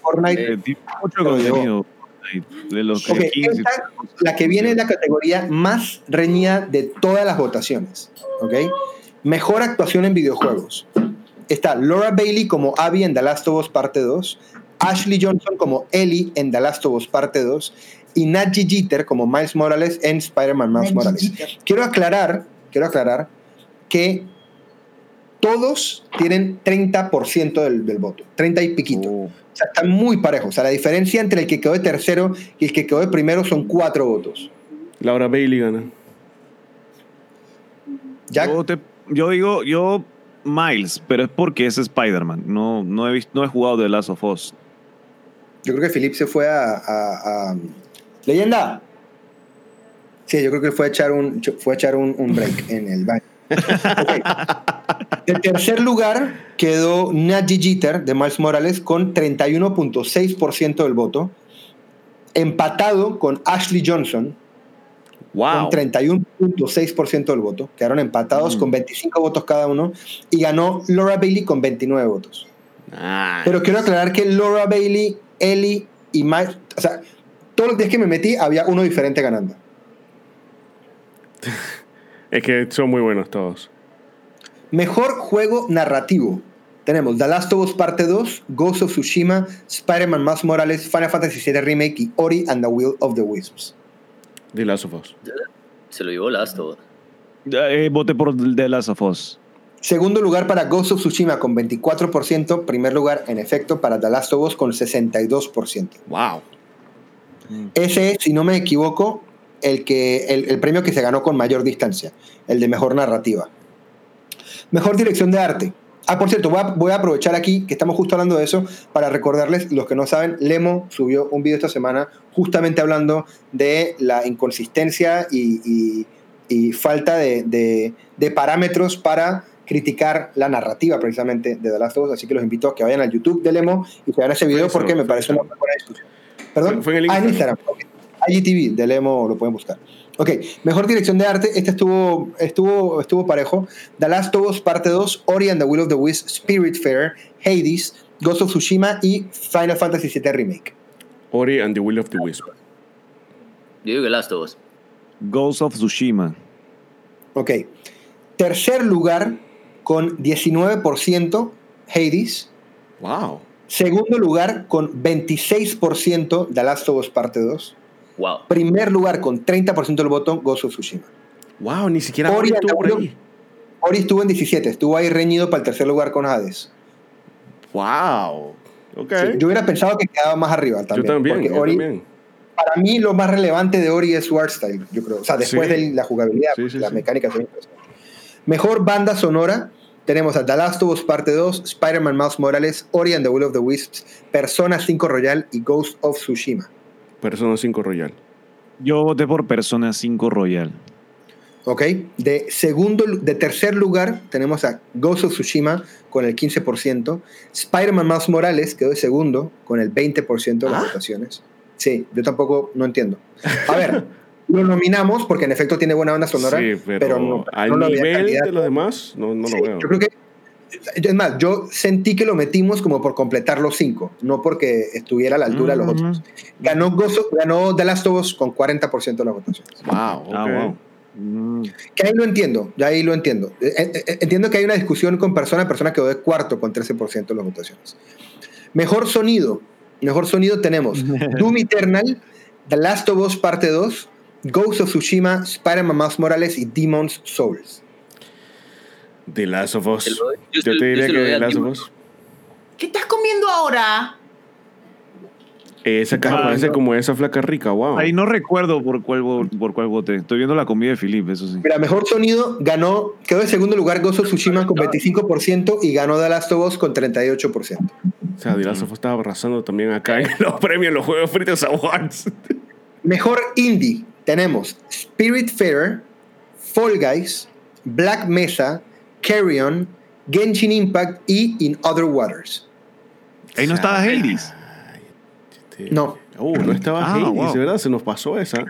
Fortnite, Eh, mucho contenido. Fortnite, De los Ok, 15. esta, la que viene es la categoría más reñida de todas las votaciones. ¿ok? Mejor actuación en videojuegos. Está Laura Bailey como Abby en The Last of Us Parte 2, Ashley Johnson como Ellie en The Last of Us Parte 2 y Nadji Jeter como Miles Morales en Spider-Man Miles Morales. Jeter. Quiero aclarar, quiero aclarar que todos tienen 30% del, del voto, 30 y piquito. Oh. O sea, están muy parejos. O sea, la diferencia entre el que quedó de tercero y el que quedó de primero son cuatro votos. Laura Bailey gana. Jack, Yo, te- yo digo, yo Miles, pero es porque es Spider-Man. No, no, he visto, no he jugado The Last of Us. yo creo que Philip se fue a, a- a- ¿Leyenda? Sí, yo creo que fue a echar un, fue a echar un, un break en el baño. Ok. En tercer lugar quedó Najee Jeter de Miles Morales con 31.6% del voto. Empatado con Ashley Johnson Wow. con 31.6% del voto. Quedaron empatados Mm. con 25 votos cada uno. Y ganó Laura Bailey con 29 votos. Nice. Pero quiero aclarar que Laura Bailey, Ellie y Miles... O sea, todos los días que me metí había uno diferente ganando. Es que son muy buenos todos. Mejor juego narrativo. Tenemos The Last of Us Parte 2, Ghost of Tsushima, Spider-Man Miles Morales, Final Fantasy VII Remake y Ori and the Will of the Wisps. The Last of Us. Se lo llevó Last of Us. Eh, voté por The Last of Us. Segundo lugar para Ghost of Tsushima con 24%. Primer lugar, en efecto, para The Last of Us con 62%. Wow. Ese es, si no me equivoco, el, que, el, el premio que se ganó con mayor distancia, el de mejor narrativa. Mejor dirección de arte. Ah, por cierto, voy a, voy a aprovechar aquí que estamos justo hablando de eso para recordarles, los que no saben, Lemo subió un video esta semana justamente hablando de la inconsistencia y, y- y falta de, de- de parámetros para criticar la narrativa precisamente de The Last of Us, así que los invito a que vayan al YouTube de Lemo y que vean ese video porque me Instagram, parece una en buena discusión. Perdón, Fue- en el Ah, en Instagram. Instagram. ok. IGTV de Lemo lo pueden buscar. Ok, mejor dirección de arte. Este estuvo, estuvo, estuvo parejo. The Last of Us Parte 2, Ori and the Will of the Wisps, Spirit Fair, Hades, Ghost of Tsushima y Final Fantasy VII Remake. Ori and the Will of the Wisp. Yo digo que Last of Us. Ghost of Tsushima. Ok. Tercer lugar con 19% Hades. Wow. Segundo lugar con 26% The Last of Us Parte 2. Wow. Primer lugar con 30% del voto Ghost of Tsushima. Wow, ni siquiera Ori estuvo ahí. Ori estuvo en 17, estuvo ahí reñido para el tercer lugar con Hades. Wow. Ok. Sí, yo hubiera pensado que quedaba más arriba yo también. también. porque yo Ori, también. para mí lo más relevante de Ori es su art style, yo creo. O sea, después Sí. de la jugabilidad, Sí, las mecánicas son interesantes. Mejor banda sonora. Tenemos a The Last of Us Parte 2, Spider-Man Miles Morales, Ori and the Will of the Wisps, Persona 5 Royal y Ghost of Tsushima. Persona 5 Royal. Yo voté por Persona 5 Royal. ¿Ok? De, segundo, de tercer lugar tenemos a Ghost of Tsushima con el 15%. Spider-Man Miles Morales quedó de segundo con el 20% de las ¿Ah? votaciones. Sí, yo tampoco no entiendo. A ver, lo nominamos porque en efecto tiene buena banda sonora, sí, pero, pero, no, al no nivel de los demás, no, no Sí, lo veo. Yo creo que. Es más, yo sentí que lo metimos como por completar los cinco, no porque estuviera a la altura de los Ujú. otros. Ganó, of- ganó The Last of Us con 40% de las votaciones. Wow. ok. Ah, wow. Mm. Que ahí lo entiendo, ya ahí lo entiendo. Eh, eh, Entiendo que hay una discusión con persona, persona quedó de cuarto con 13% de las votaciones. Mejor sonido. Mejor sonido tenemos Doom Eternal, The Last of Us Parte 2, Ghost of Tsushima, Spider-Man Morales y Demon's Souls. The Last of Us. Yo te yo diría que The Last of. Us. ¿Qué estás comiendo ahora? Esa caja Ah, parece no. como esa flaca rica, wow. Ahí no recuerdo por cuál, por cuál voté. Estoy viendo la comida de Philip, eso sí. Mira, mejor sonido ganó, quedó en segundo lugar of Tsushima con 25% y ganó The Last of Us con 38%. O sea, The Last of Us estaba arrasando también acá en los premios, en los Juegos Fritos Awards. Mejor indie tenemos Spirit Fair, Fall Guys, Black Mesa, Carry On, Genshin Impact y In Other Waters. Ahí no estaba Hades. No. Uh, no estaba Ah, Hades, wow. de verdad, se nos pasó esa.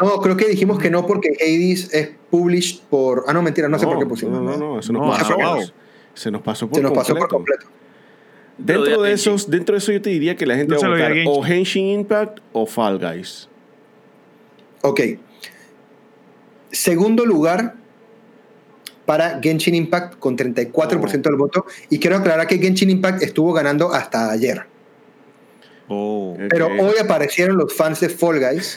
No, creo que dijimos que no porque Hades es published por... Ah, no, mentira, no, sé por qué pusimos. No, no, no, se nos No, pasó. wow. Se nos pasó por Se nos pasó completo. por completo. Dentro de esos, dentro de eso yo te diría que la gente va a votar Genshin. o Henshin Impact o Fall Guys. Ok. Segundo lugar para Genshin Impact con 34% del voto. Y quiero aclarar que Genshin Impact estuvo ganando hasta ayer. Oh. Pero Ok. hoy aparecieron los fans de Fall Guys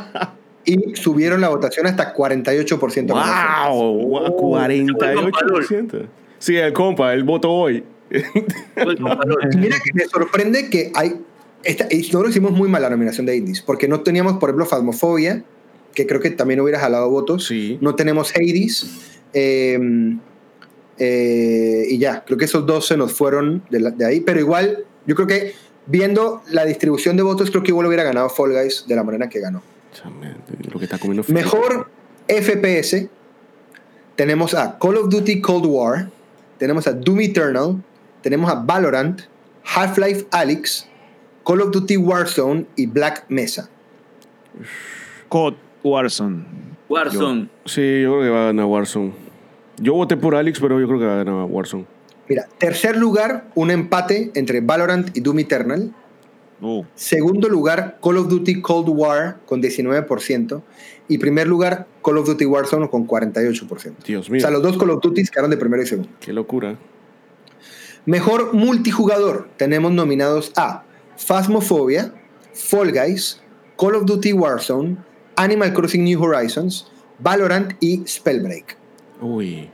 y subieron la votación hasta 48% ganó Fall Guys. ¡Wow! wow, 48%. Sí, el compa, el voto hoy. Mira que me sorprende que hay. Esta, y nosotros hicimos muy mal la nominación de indies, porque no teníamos, por ejemplo, Phasmophobia, que creo que también hubiera jalado votos. Sí. No tenemos Hades. Eh, eh, y ya, creo que esos dos se nos fueron de, la- de ahí. Pero igual, yo creo que viendo la distribución de votos, creo que igual hubiera ganado Fall Guys de la manera que ganó. Chame, Lo que está comiendo Mejor FPS. Tenemos a Call of Duty Cold War. Tenemos a Doom Eternal. Tenemos a Valorant. Half-Life Alyx. Call of Duty Warzone y Black Mesa. COD Warzone. Warzone. Sí, yo creo que va a ganar Warzone. Yo voté por Alex, pero yo creo que va a ganar Warzone. Mira, tercer lugar, un empate entre Valorant y Doom Eternal. Uh, Segundo lugar, Call of Duty Cold War con 19%. Y primer lugar, Call of Duty Warzone con 48%. Dios O mío, sea, los dos Call of Duty quedaron de primero y segundo. qué locura. Mejor multijugador. Tenemos nominados a Phasmophobia, Fall Guys, Call of Duty Warzone, Animal Crossing New Horizons, Valorant y Spellbreak. Uy.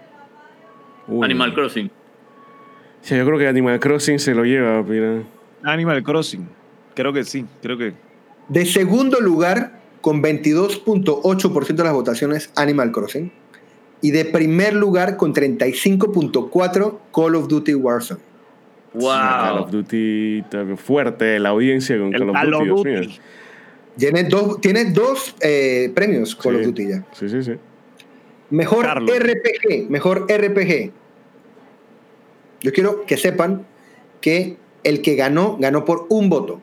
Uy. Animal Crossing. Sí, yo creo que Animal Crossing se lo lleva, mira. Animal Crossing. Creo que sí, creo que. De segundo lugar, con 22.8% de las votaciones, Animal Crossing. Y de primer lugar, con 35.4%, Call of Duty Warzone. Call Wow. of Duty fuerte la audiencia con El Call of Call Duty, Duty. mío. Tiene dos, tiene dos eh, premios Call Sí. of Duty ya. Sí, sí, sí. Mejor Carlos. RPG, mejor RPG. Yo quiero que sepan que el que ganó, ganó por un voto.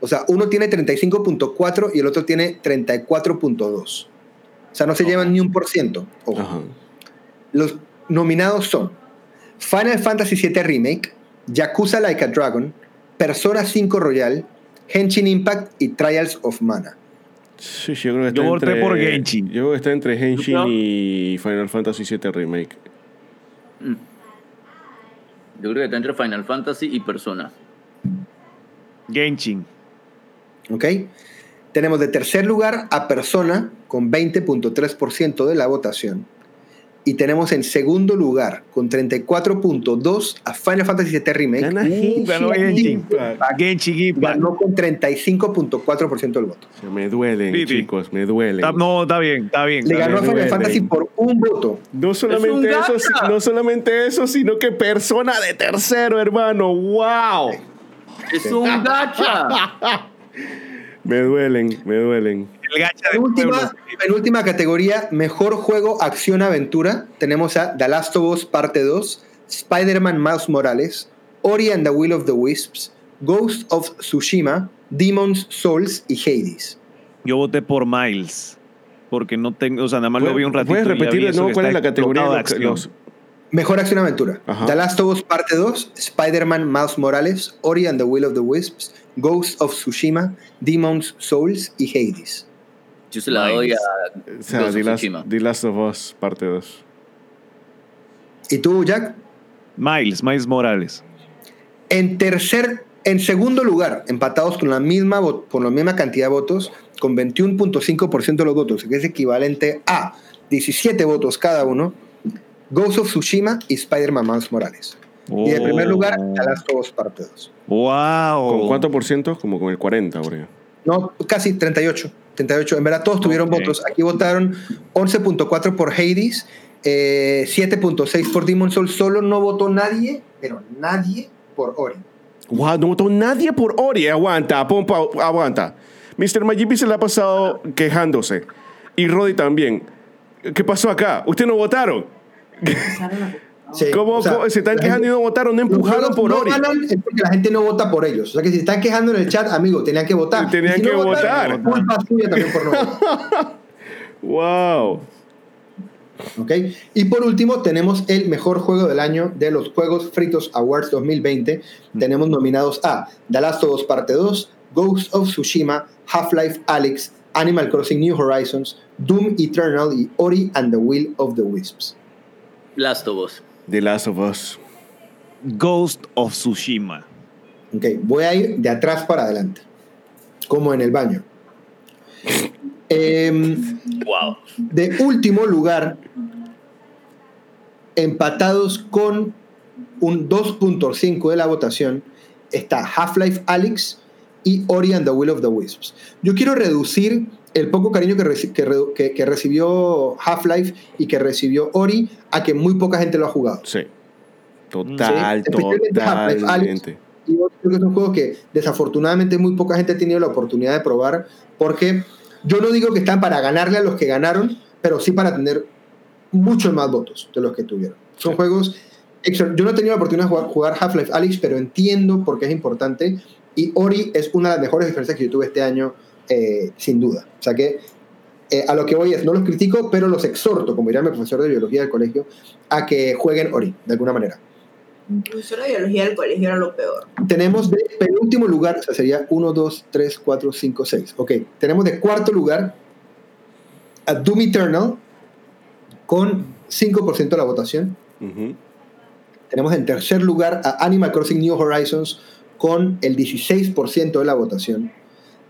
O sea, uno tiene 35.4 y el otro tiene 34.2. O sea, no se llevan ni un por ciento. Ojo. Los nominados son Final Fantasy VII Remake, Yakuza Like a Dragon, Persona 5 Royal, Henshin Impact y Trials of Mana. Sí, yo creo que está Yo voté entre, por Genshin. Yo creo que está entre Henshin Yo- y Final Fantasy VII Remake. Yo creo que está entre Final Fantasy y Persona. Genshin. ¿Ok? Tenemos de tercer lugar a Persona con 20.3% de la votación. Y tenemos en segundo lugar con 34.2 a Final Fantasy VII Remake. Ganó Genshin. Impact. Genshin Impact. Ganó con 35.4% del voto. Se Me duelen, Sí, sí. chicos, me duelen. No, está bien, está bien. Le ganó a. Final. Fantasy por un voto. No solamente, un eso, si- no solamente eso, sino que persona de tercero, hermano. ¡Wow! ¡Es un gacha! Me duelen, me duelen. El gacha de Penúltima, pueblo. penúltima categoría, mejor juego acción-aventura. Tenemos a The Last of Us Parte 2, Spider-Man Miles Morales, Ori and the Will of the Wisps, Ghost of Tsushima, Demon's Souls y Hades. Yo voté por Miles. Porque no tengo, o sea, nada más lo vi un ratito. ¿Puedes repetir de nuevo cuál es la categoría? de Los- acción. los- Mejor acción-aventura. Ajá. The Last of Us Parte 2, Spider-Man Miles Morales, Ori and the Will of the Wisps, Ghost of Tsushima, Demon's Souls y Hades. Yo se la doy a o sea, Ghost The Last, Tsushima. The Last of Us, parte 2. ¿Y tú, Jack? Miles, Miles Morales. En tercer, en segundo lugar, empatados con la misma, con la misma cantidad de votos, con 21.5% de los votos, que es equivalente a 17 votos cada uno, Ghost of Tsushima y Spider-Man Miles Morales. Y de primer lugar, The Last of Us Parte 2. ¡Wow! ¿Con cuánto por ciento? Como con el 40, por ejemplo. No, casi 38. 38. En verdad, todos tuvieron votos. Aquí votaron 11.4 por Hades, eh, 7.6 por Demon Souls. Solo no votó nadie, pero nadie por Ori. Wow, no votó nadie por Ori. Aguanta, pompa, aguanta. Mr. Majipi se le ha pasado quejándose. Y Roddy también. ¿Qué pasó acá? ¿Ustedes no votaron? Sí, ¿Cómo, o sea, cómo- se están quejando y gente- no votaron? No empujaron por no Ori. ganan es porque la gente no vota por ellos. O sea que si se están quejando en el chat, amigo, tenían que votar. Tenían Y si que no votaron, votar. Culpa suya también por no votar. Wow. ¿Ok? Y por último, tenemos el mejor juego del año de los Juegos Fritos Awards 2020. Tenemos nominados a The Last of Us Parte 2, Ghost of Tsushima, Half-Life Alyx, Animal Crossing New Horizons, Doom Eternal y Ori and the Will of the Wisps. Last of Us. The Last of Us. Ghost of Tsushima. Ok, voy a ir de atrás para adelante, como en el baño. Em, Wow. de último lugar, empatados con un 2.5 de la votación, está Half-Life Alyx y Ori and the Will of the Wisps. Yo quiero reducir el poco cariño que, reci- que re- que- que recibió Half-Life y que recibió Ori a que muy poca gente lo ha jugado. Sí. Total, Sí, especialmente Half-Life, Alex. totalmente. Y yo creo que es un juego que desafortunadamente muy poca gente ha tenido la oportunidad de probar, porque yo no digo que están para ganarle a los que ganaron, pero sí para tener muchos más votos de los que tuvieron. Son Sí. juegos... extra- Yo no he tenido la oportunidad de jugar, jugar Half-Life Alyx, pero entiendo por qué es importante. Y Ori es una de las mejores experiencias que yo tuve este año, eh, sin duda. O sea que eh, a lo que voy es, no los critico, pero los exhorto, como diría mi profesor de biología del colegio, a que jueguen Ori, de alguna manera. Mi profesora de biología del colegio era lo peor. Tenemos de penúltimo lugar, o sea, sería 1, 2, 3, 4, 5, 6. Ok, tenemos de cuarto lugar a Doom Eternal con 5% de la votación. Tenemos en tercer lugar a Animal Crossing New Horizons con el 16% de la votación.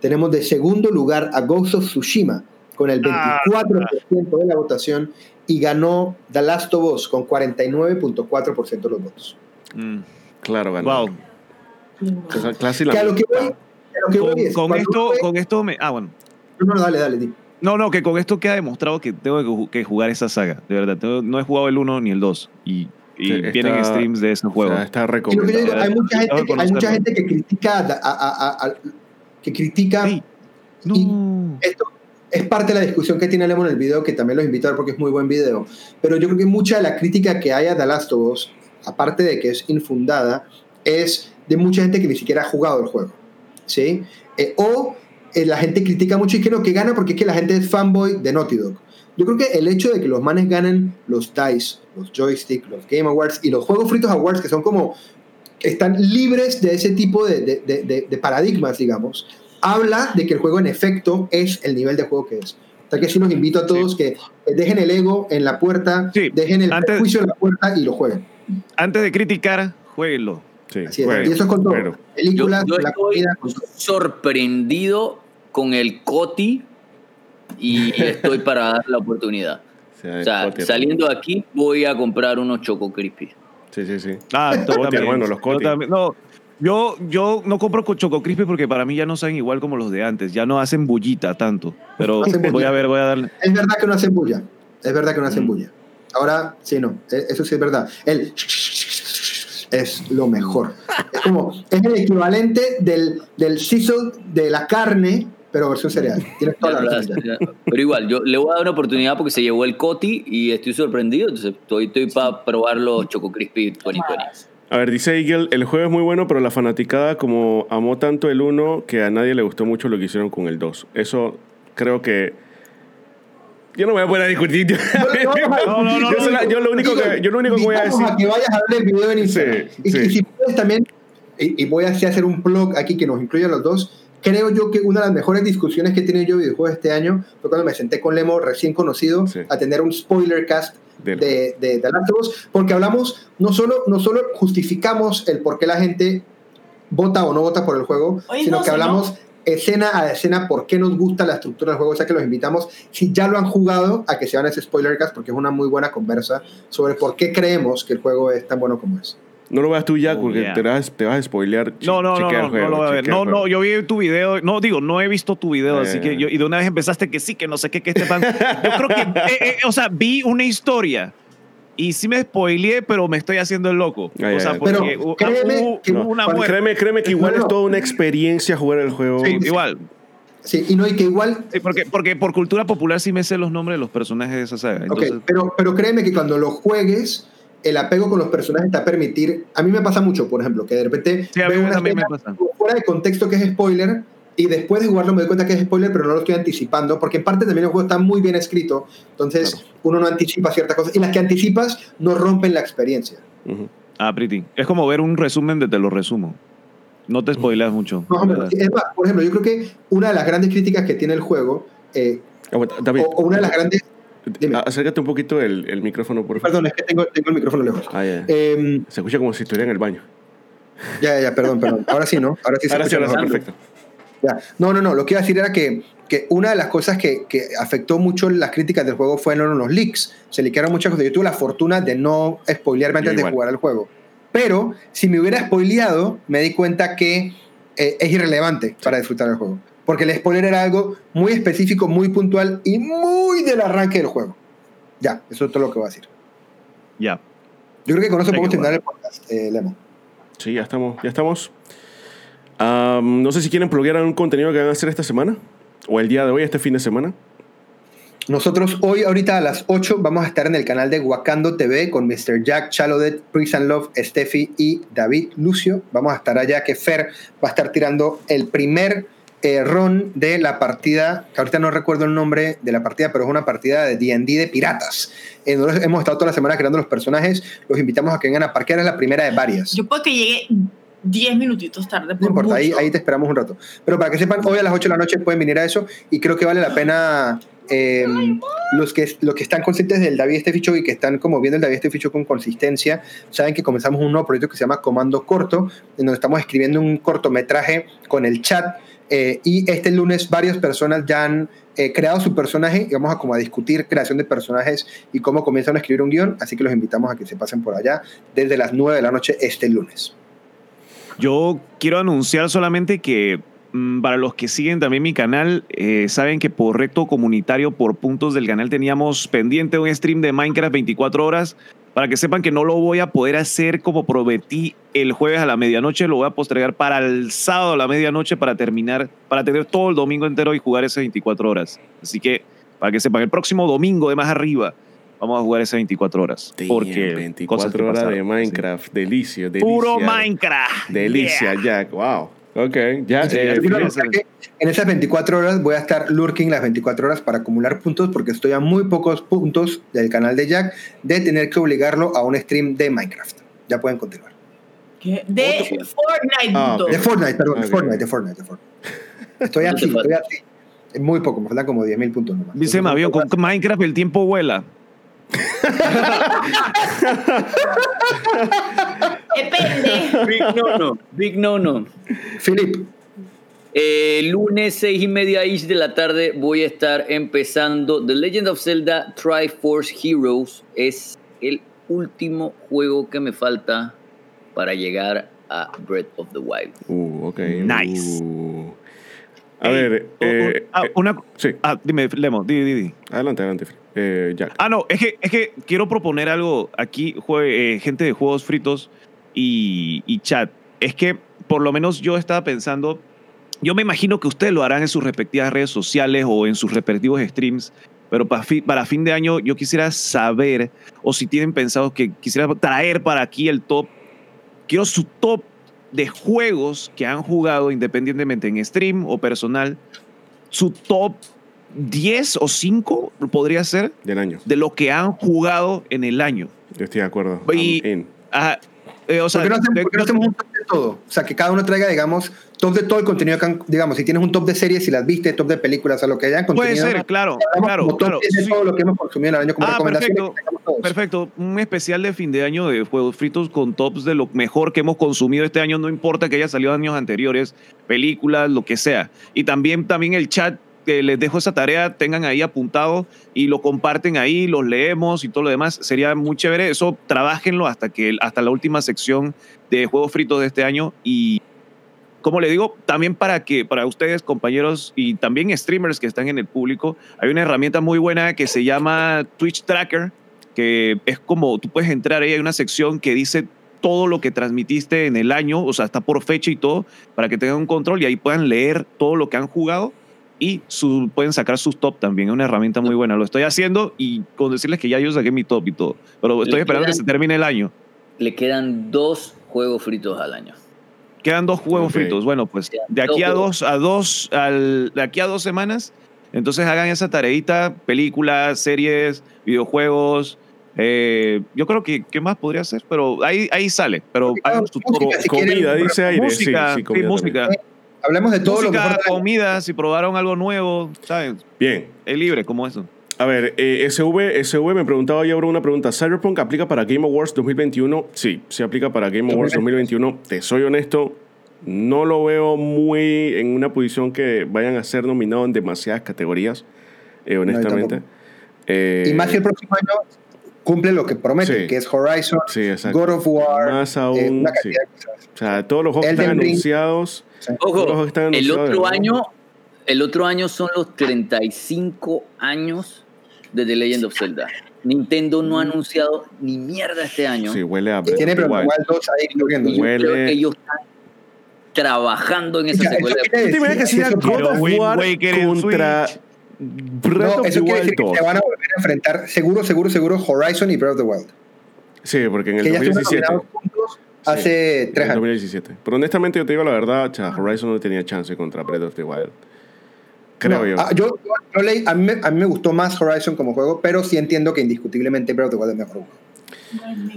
Tenemos de segundo lugar a Ghost of Tsushima con el 24% de la votación y ganó The Last of Us con 49.4% de los votos. Mm. Claro, ganó. Wow. Cla- Clase y la Que a lo que voy, a lo que voy Con, es, con cuando esto, con esto me. Ah, bueno. No, no, dale, dale, di. No, no, que con esto queda demostrado que tengo que ju- que jugar esa saga. De verdad, tengo- no he jugado el 1 ni el 2. Y, vienen streams de ese O juego. sea, está recomendado. digo, hay mucha gente, hay mucha gente que critica a- a- a- a- que critica Sí. No. Y- esto es parte de la discusión que tiene Lemo en el video, que también los invito a ver porque es muy buen video. Pero yo creo que mucha de la crítica que hay a The Last of Us, aparte de que es infundada, es de mucha gente que ni siquiera ha jugado el juego. ¿Sí? Eh, o eh, la gente critica mucho y que no, que gana porque es que la gente es fanboy de Naughty Dog. Yo creo que el hecho de que los manes ganen los DICE, los Joystick, los Game Awards y los Juegos Fritos Awards, que son como están libres de ese tipo de, de- de- de- de paradigmas, digamos, habla de que el juego en efecto es el nivel de juego que es. O sea que sí los invito a todos que dejen el ego en la puerta, Sí, dejen el antes- prejuicio en la puerta y lo jueguen. Antes de criticar, jueguenlo. Sí, Así es. bueno, y eso es con todo. Yo, Películas, yo la estoy comida, con sorprendido con el Coti y estoy para dar la oportunidad. O sea, O sea, Cotier. saliendo de aquí voy a comprar unos Choco Crispy. Sí, sí, sí. Ah, hermano, los Yo también. No, yo, yo no compro con Choco Crispy porque para mí ya no saben igual como los de antes. Ya no hacen bullita tanto. Pero Hacen voy a ver, voy a darle. Es verdad que no hacen bulla. Es verdad que no hacen Mm. bulla. Ahora, sí, no. e- Eso sí es verdad. El es lo mejor. Es como, es el equivalente del, del sizzle de la carne, pero versión cereal. Tienes toda la razón. Pero igual, yo le voy a dar una oportunidad porque se llevó el Coti y estoy sorprendido. Entonces estoy, estoy para probar los Choco Crispy 2020. A ver, dice Eagle, el juego es muy bueno, pero la fanaticada como amó tanto el 1 que a nadie le gustó mucho lo que hicieron con el 2. Eso creo que... Yo no me voy a poner a discutir. No, no, no, yo, lo único que, yo lo único que voy a decir... A que vayas a ver el video en Instagram. Sí, y, sí. y si puedes también, y, y voy a hacer un blog aquí que nos incluya a los dos. Creo yo que una de las mejores discusiones que he tenido yo de videojuegos este año fue cuando me senté con Lemo, recién conocido, Sí. a tener un spoiler cast Del- de, de, de Last of Us, porque hablamos, no solo, no solo justificamos el por qué la gente vota o no vota por el juego, Oye, sino no, que no- hablamos escena a escena por qué nos gusta la estructura del juego, o sea que los invitamos, si ya lo han jugado, a que se van a ese spoiler cast, porque es una muy buena conversa sobre por qué creemos que el juego es tan bueno como es. No lo veas tú ya Oh, porque yeah. te, vas, te vas a spoilear. No, no, no, no, juego, no lo voy a ver. No, no, yo vi tu video. No, digo, no he visto tu video, así Eh. que yo, y de una vez empezaste que sí, que no sé qué, que este fan. Yo creo que, eh, eh, o sea, vi una historia y sí me spoileé, pero me estoy haciendo el loco. Ay, o sea, ay, porque Pero hu- créeme hubo, que no, una. Créeme, créeme que igual No, no. es toda una experiencia jugar el juego. Sí. Igual. Sí, y no, y que igual Sí, porque, porque por cultura popular sí me sé los nombres de los personajes de esa saga. Ok, Entonces, pero, pero créeme que cuando lo juegues, el apego con los personajes te va a permitir. A mí me pasa mucho, por ejemplo, que de repente Sí, veo una escena pasa. fuera de contexto que es spoiler y después de jugarlo me doy cuenta que es spoiler, pero no lo estoy anticipando, porque en parte también el juego está muy bien escrito, entonces Claro. uno no anticipa ciertas cosas y las que anticipas no rompen la experiencia. Ujú. ah, pretty. Es como ver un resumen de te lo resumo. No te spoileas mucho. No, hombre, es más, por ejemplo, yo creo que una de las grandes críticas que tiene el juego, eh, o, o una de las grandes. Dime. a- acércate un poquito el, el micrófono, por favor. Perdón, es que tengo, tengo el micrófono lejos. Ah. Eh, Se escucha como si estuviera en el baño. ya, ya, perdón, perdón. Ahora sí, ¿no? Ahora sí se Ahora sí, escucha ahora sí, mejor. perfecto. Ya. No, no, no. Lo que iba a decir era que que una de las cosas que, que afectó mucho las críticas del juego fueron los leaks. Se liquearon muchas cosas. Yo tuve la fortuna de no spoilearme antes de jugar al juego. Pero si me hubiera spoileado, me di cuenta que eh, es irrelevante para disfrutar el juego. Porque el spoiler era algo muy específico, muy puntual y muy del arranque del juego. Ya, eso es todo lo que voy a decir. Ya. Yo creo que con eso podemos terminar el podcast, eh, Lemo. Sí, ya estamos. Ya estamos. Am, no sé si quieren pluguear algún contenido que van a hacer esta semana. O el día de hoy, este fin de semana. Nosotros hoy, ahorita a las 8, vamos a estar en el canal de Wakando TV con Mr. Jack, Chalodet, Prince and Love, Steffi y David Lucio. Vamos a estar allá que Fer va a estar tirando el primer eh, run de la partida, que ahorita no recuerdo el nombre de la partida, pero es una partida de D&D de piratas. Eh, nosotros hemos estado toda la semana creando los personajes, los invitamos a que vengan a parquear, es la primera de varias. Yo puedo que llegue 10 minutitos tarde. No Por importa, ahí, mucho. ahí te esperamos un rato. Pero para que sepan, hoy a las 8 de la noche pueden venir a eso y creo que vale la pena eh, los, que, los que están conscientes del David Steffi Show y que están como viendo el David Steffi Show con consistencia, saben que comenzamos un nuevo proyecto que se llama Comando Corto, en donde estamos escribiendo un cortometraje con el chat eh, y este lunes varias personas ya han eh, creado su personaje y vamos a como a discutir creación de personajes y cómo comienzan a escribir un guion, así que los invitamos a que se pasen por allá desde las 9 de la noche este lunes. Yo quiero anunciar solamente que para los que siguen también mi canal, eh, saben que por reto comunitario, por puntos del canal, teníamos pendiente un stream de Minecraft 24 horas. Para que sepan que no lo voy a poder hacer como prometí el jueves a la medianoche, lo voy a postergar para el sábado a la medianoche para terminar, para tener todo el domingo entero y jugar esas 24 horas. Así que, para que sepan, el próximo domingo de más arriba vamos a jugar esas 24 horas. Damn, porque 24 cosas horas de pasaron, Minecraft. Delicio, sí. delicia. Puro Minecraft. Delicia, Yeah. Jack. Wow. Ok. Ya. Sí, eh, que en esas 24 horas voy a estar lurking las 24 horas para acumular puntos porque estoy a muy pocos puntos del canal de Jack de tener que obligarlo a un stream de Minecraft. Ya pueden continuar. ¿Qué? De Fortnite, Ah. De Fortnite, perdón, de Ok. Fortnite, de Fortnite, de Fortnite. Estoy ¿Cuánto así, estoy así. Es muy poco, me faltan como 10.000 puntos nomás. Dice Mavión, con Minecraft el tiempo vuela. Depende. Big no no, big no no. Philip, Eh, lunes seis y media ish de la tarde voy a estar empezando The Legend of Zelda Triforce Heroes. Es el último juego que me falta para llegar a Breath of the Wild. Uh, ok. Nice. Uh. A Ey, ver. eh, ah, eh, una, sí. ah, dime, Lemo, di, di, di. Adelante, adelante. Eh. Ah, no, es que, es que quiero proponer algo aquí, eh, gente de juegos fritos y, y chat. Es que por lo menos yo estaba pensando, yo me imagino que ustedes lo harán en sus respectivas redes sociales o en sus respectivos streams, pero para, fi- para fin de año yo quisiera saber, o si tienen pensado que quisiera traer para aquí el top, quiero su top de juegos que han jugado independientemente en stream o personal, su top 10 o 5 podría ser Del año. de lo que han jugado en el año. Yo estoy de acuerdo. Y- I'm in. Ajá, eh, o sea, ¿por qué no hacemos, de- por qué no hacemos un top de todo? O sea, que cada uno traiga, digamos, top de todo el contenido que han, digamos, si tienes un top de series, si las viste, top de películas, o sea, lo que hayan puede contenido. ser, claro, claro, como top claro. 10 de sí. todo lo que hemos consumido en el año como Ah, perfecto. Perfecto, un especial de fin de año de juegos fritos con tops de lo mejor que hemos consumido este año, no importa que haya salido años anteriores, películas, lo que sea. Y también, también el chat, les dejo esa tarea, tengan ahí apuntado y lo comparten ahí, los leemos y todo lo demás. Sería muy chévere. Eso, trabajenlo hasta, que, hasta la última sección de juegos fritos de este año y como le digo, también para que para ustedes, compañeros y también streamers que están en el público, hay una herramienta muy buena que se llama Twitch Tracker, que es como tú puedes entrar ahí, hay una sección que dice todo lo que transmitiste en el año, o sea, está por fecha y todo, para que tengan un control y ahí puedan leer todo lo que han jugado y su, pueden sacar sus top también. Es una herramienta muy buena. Lo estoy haciendo y con decirles que ya yo saqué mi top y todo, pero estoy Le esperando que se termine el año. Le quedan dos juegos fritos al año. Quedan dos huevos Ok. fritos. Bueno, pues de aquí a dos a dos, al, de aquí a dos semanas, entonces hagan esa tareita, películas, series, videojuegos. eh, yo creo que qué más podría ser, pero ahí, ahí sale. Pero Música, hagan su música, quieren, Comida, dice aire. música, sí, sí, sí, comida música, también. Hablemos de todo lo música, mejor. de la- comida, si probaron algo nuevo, ¿saben? Bien. Es libre, como eso. A ver, eh, SV, SV me preguntaba yo ahora una pregunta. ¿Cyberpunk aplica para Game Awards 2021? Sí, sí aplica para Game Awards 2021. Te soy honesto, No lo veo muy en una posición que vayan a ser nominados en demasiadas categorías, eh, honestamente. tampoco. Eh, Y más que el próximo año cumple lo que promete, Sí. que es Horizon, Sí. God of War, Más eh, aún, una sí. cantidad de cosas. O sea, todos los juegos están Ring. anunciados. Todos los Ojo, el otro año, el otro año son los 35 años de The Legend of Zelda. Nintendo no ha anunciado ni mierda este año. Sí, huele a Y tiene 2 ahí corriendo. Y yo Huele- creo que ellos están trabajando en esa Ya, secuela. quiere ¿Tú te imaginas que sea God of War contra Switch. Breath No, of eso the quiere Wild decir que 2? se van a volver a enfrentar seguro, seguro, seguro Horizon y Breath of the Wild. Sí, porque en el Que ya estuvieron 2017. nominados juntos Sí, hace tres años. 2017. Pero honestamente, yo te digo la verdad, cha, Horizon no tenía chance contra Breath of the Wild. Creo No, yo. ah, yo, yo leí- a, mí, me- a mí me gustó más Horizon como juego, pero sí entiendo que indiscutiblemente Breath of the Wild es mejor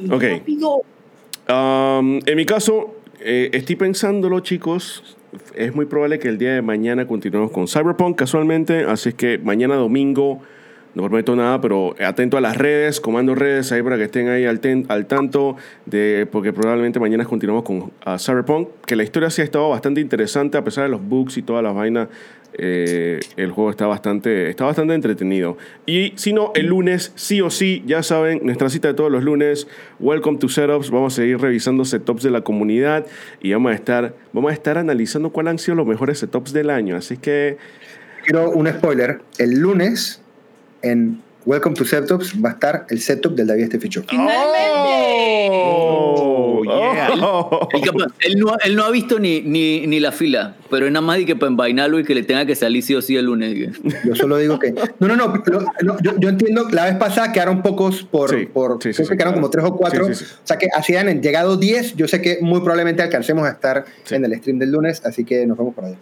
juego. Ok. Um, en mi caso, eh, estoy pensándolo, chicos. Es muy probable que el día de mañana continuemos con Cyberpunk casualmente. Así es que mañana domingo, no prometo nada, pero atento a las redes, comando redes ahí para que estén ahí al, ten- al tanto. De, porque probablemente mañana continuamos con ah, Cyberpunk. Que la historia sí ha estado bastante interesante, a pesar de los bugs y todas las vainas. eh, el juego está bastante, está bastante entretenido. Y si no, el lunes, sí o sí, ya saben, nuestra cita de todos los lunes, Welcome to Setups. Vamos a seguir revisando setups de la comunidad y vamos a estar, vamos a estar analizando cuáles han sido los mejores setups del año. Así que, Quiero un spoiler. El lunes en Welcome to Setups va a estar el setup del David Steffi Show. ¡Oh! yeah. Oh. Y capaz, él, no, él no ha visto ni, ni, ni la fila, pero es nada más de que para envainarlo y que le tenga que salir sí o sí el lunes. Yo solo digo que. No, no, no. lo- no, yo, yo entiendo. La vez pasada quedaron pocos por. Sí, por sí, sí, creo sí, que quedaron claro. como tres o cuatro. Sí, sí, sí. O sea que así han llegado 10. Yo sé que muy probablemente alcancemos a estar Sí. en el stream del lunes. Así que nos vemos por allá.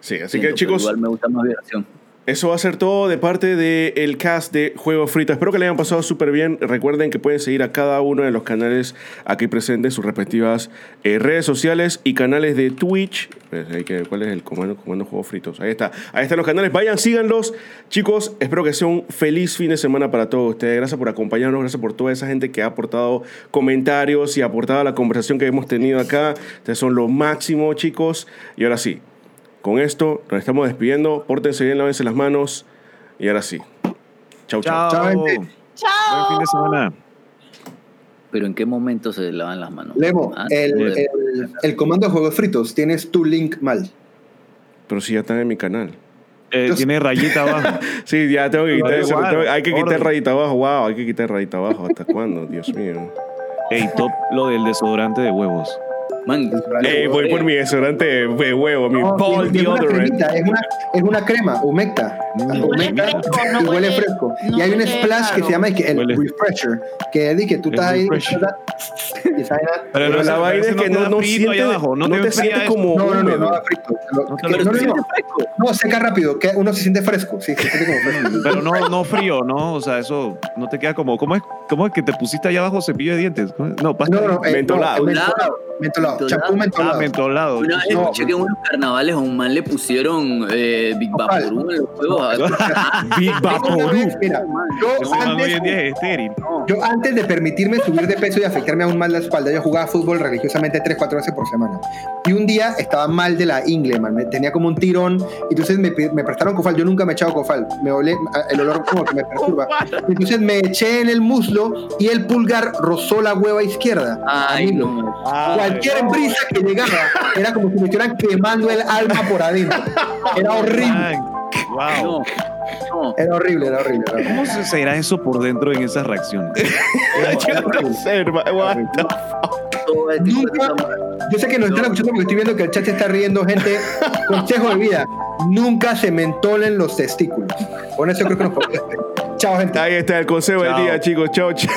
Sí, así Siento, que chicos, Igual me gusta más vibración. Eso va a ser todo de parte del cast de Juego Frito. Espero que le hayan pasado súper bien. Recuerden que pueden seguir a cada uno de los canales aquí presentes, sus respectivas eh, redes sociales y canales de Twitch. Pues, ¿Cuál es el comando, comando Juego Fritos? Ahí está. Ahí están los canales. Vayan, síganlos. Chicos, espero que sea un feliz fin de semana para todos ustedes. Gracias por acompañarnos. Gracias por toda esa gente que ha aportado comentarios y ha aportado a la conversación que hemos tenido acá. Ustedes son lo máximo, chicos. Y ahora sí, con esto nos estamos despidiendo. Pórtense bien, lávense las manos. Y ahora sí. Chau, chau. Chao. Chao. Buen fin de semana. Pero ¿en qué momento se lavan las manos? Lemo, Ah, el, comando de juegos fritos, tienes tu link mal. Pero sí, ya están en mi canal. Eh, Yo- tiene rayita abajo. Sí, ya tengo que quitar eso. hay que quitar rayita abajo. Wow, hay que quitar rayita abajo. ¿Hasta cuándo? Dios mío. Ey, top lo del desodorante de huevos. Man, Ey, voy por mi desodorante de huevo, mi No, una es, una, es una crema, humecta. Mm. Huele humecta fresco, no y huele huele- fresco. no y hay un splash que se llama el Huele. refresher, que es de que tú El estás ahí. refresher. Pero la vaina es que no, no frito siente, abajo, no te te enfría siente eso. como No, no, no, no frito. No seca rápido, que uno se siente fresco. Sí, se siente como fresco. Pero no, no frío, ¿no? O sea, eso no te queda como. ¿Cómo es, cómo es que te pusiste allá abajo cepillo de dientes? No, pasta. No, no, eh, Mentolado. no, mentolado. Mentolado. Mentolado. Champú Ah, mentolado. Una vez No. escuché que en unos carnavales a un man le pusieron eh, Big. Vaporú en los juegos. Big Una Vaporú. Mira, yo antes, yo antes de permitirme subir de peso y afectarme aún más la espalda, yo jugaba fútbol religiosamente 3-4 veces por semana. Y un día estaba mal de la ingle, man. Tenía como un tirón. Y entonces me, me prestaron cofal. Yo nunca me he echado cofal. Me olé, el olor como que me perturba. Entonces me eché en el muslo y el pulgar rozó la hueva izquierda. Ay, no. Cualquier brisa que llegaba era como si me estuvieran quemando el alma por adentro. Era horrible. Wow. No, no. Era horrible, era horrible. Era horrible. ¿Cómo se será eso por dentro en esas reacciones? Yo no sé, hermano. What the de Nunca- Yo sé que nos están escuchando porque estoy viendo que el chat se está riendo, gente. Consejo de vida: nunca se mentolen los testículos. Con eso creo que nos podemos. Chao, gente. Ahí está el consejo del día, chicos. Chao, chao.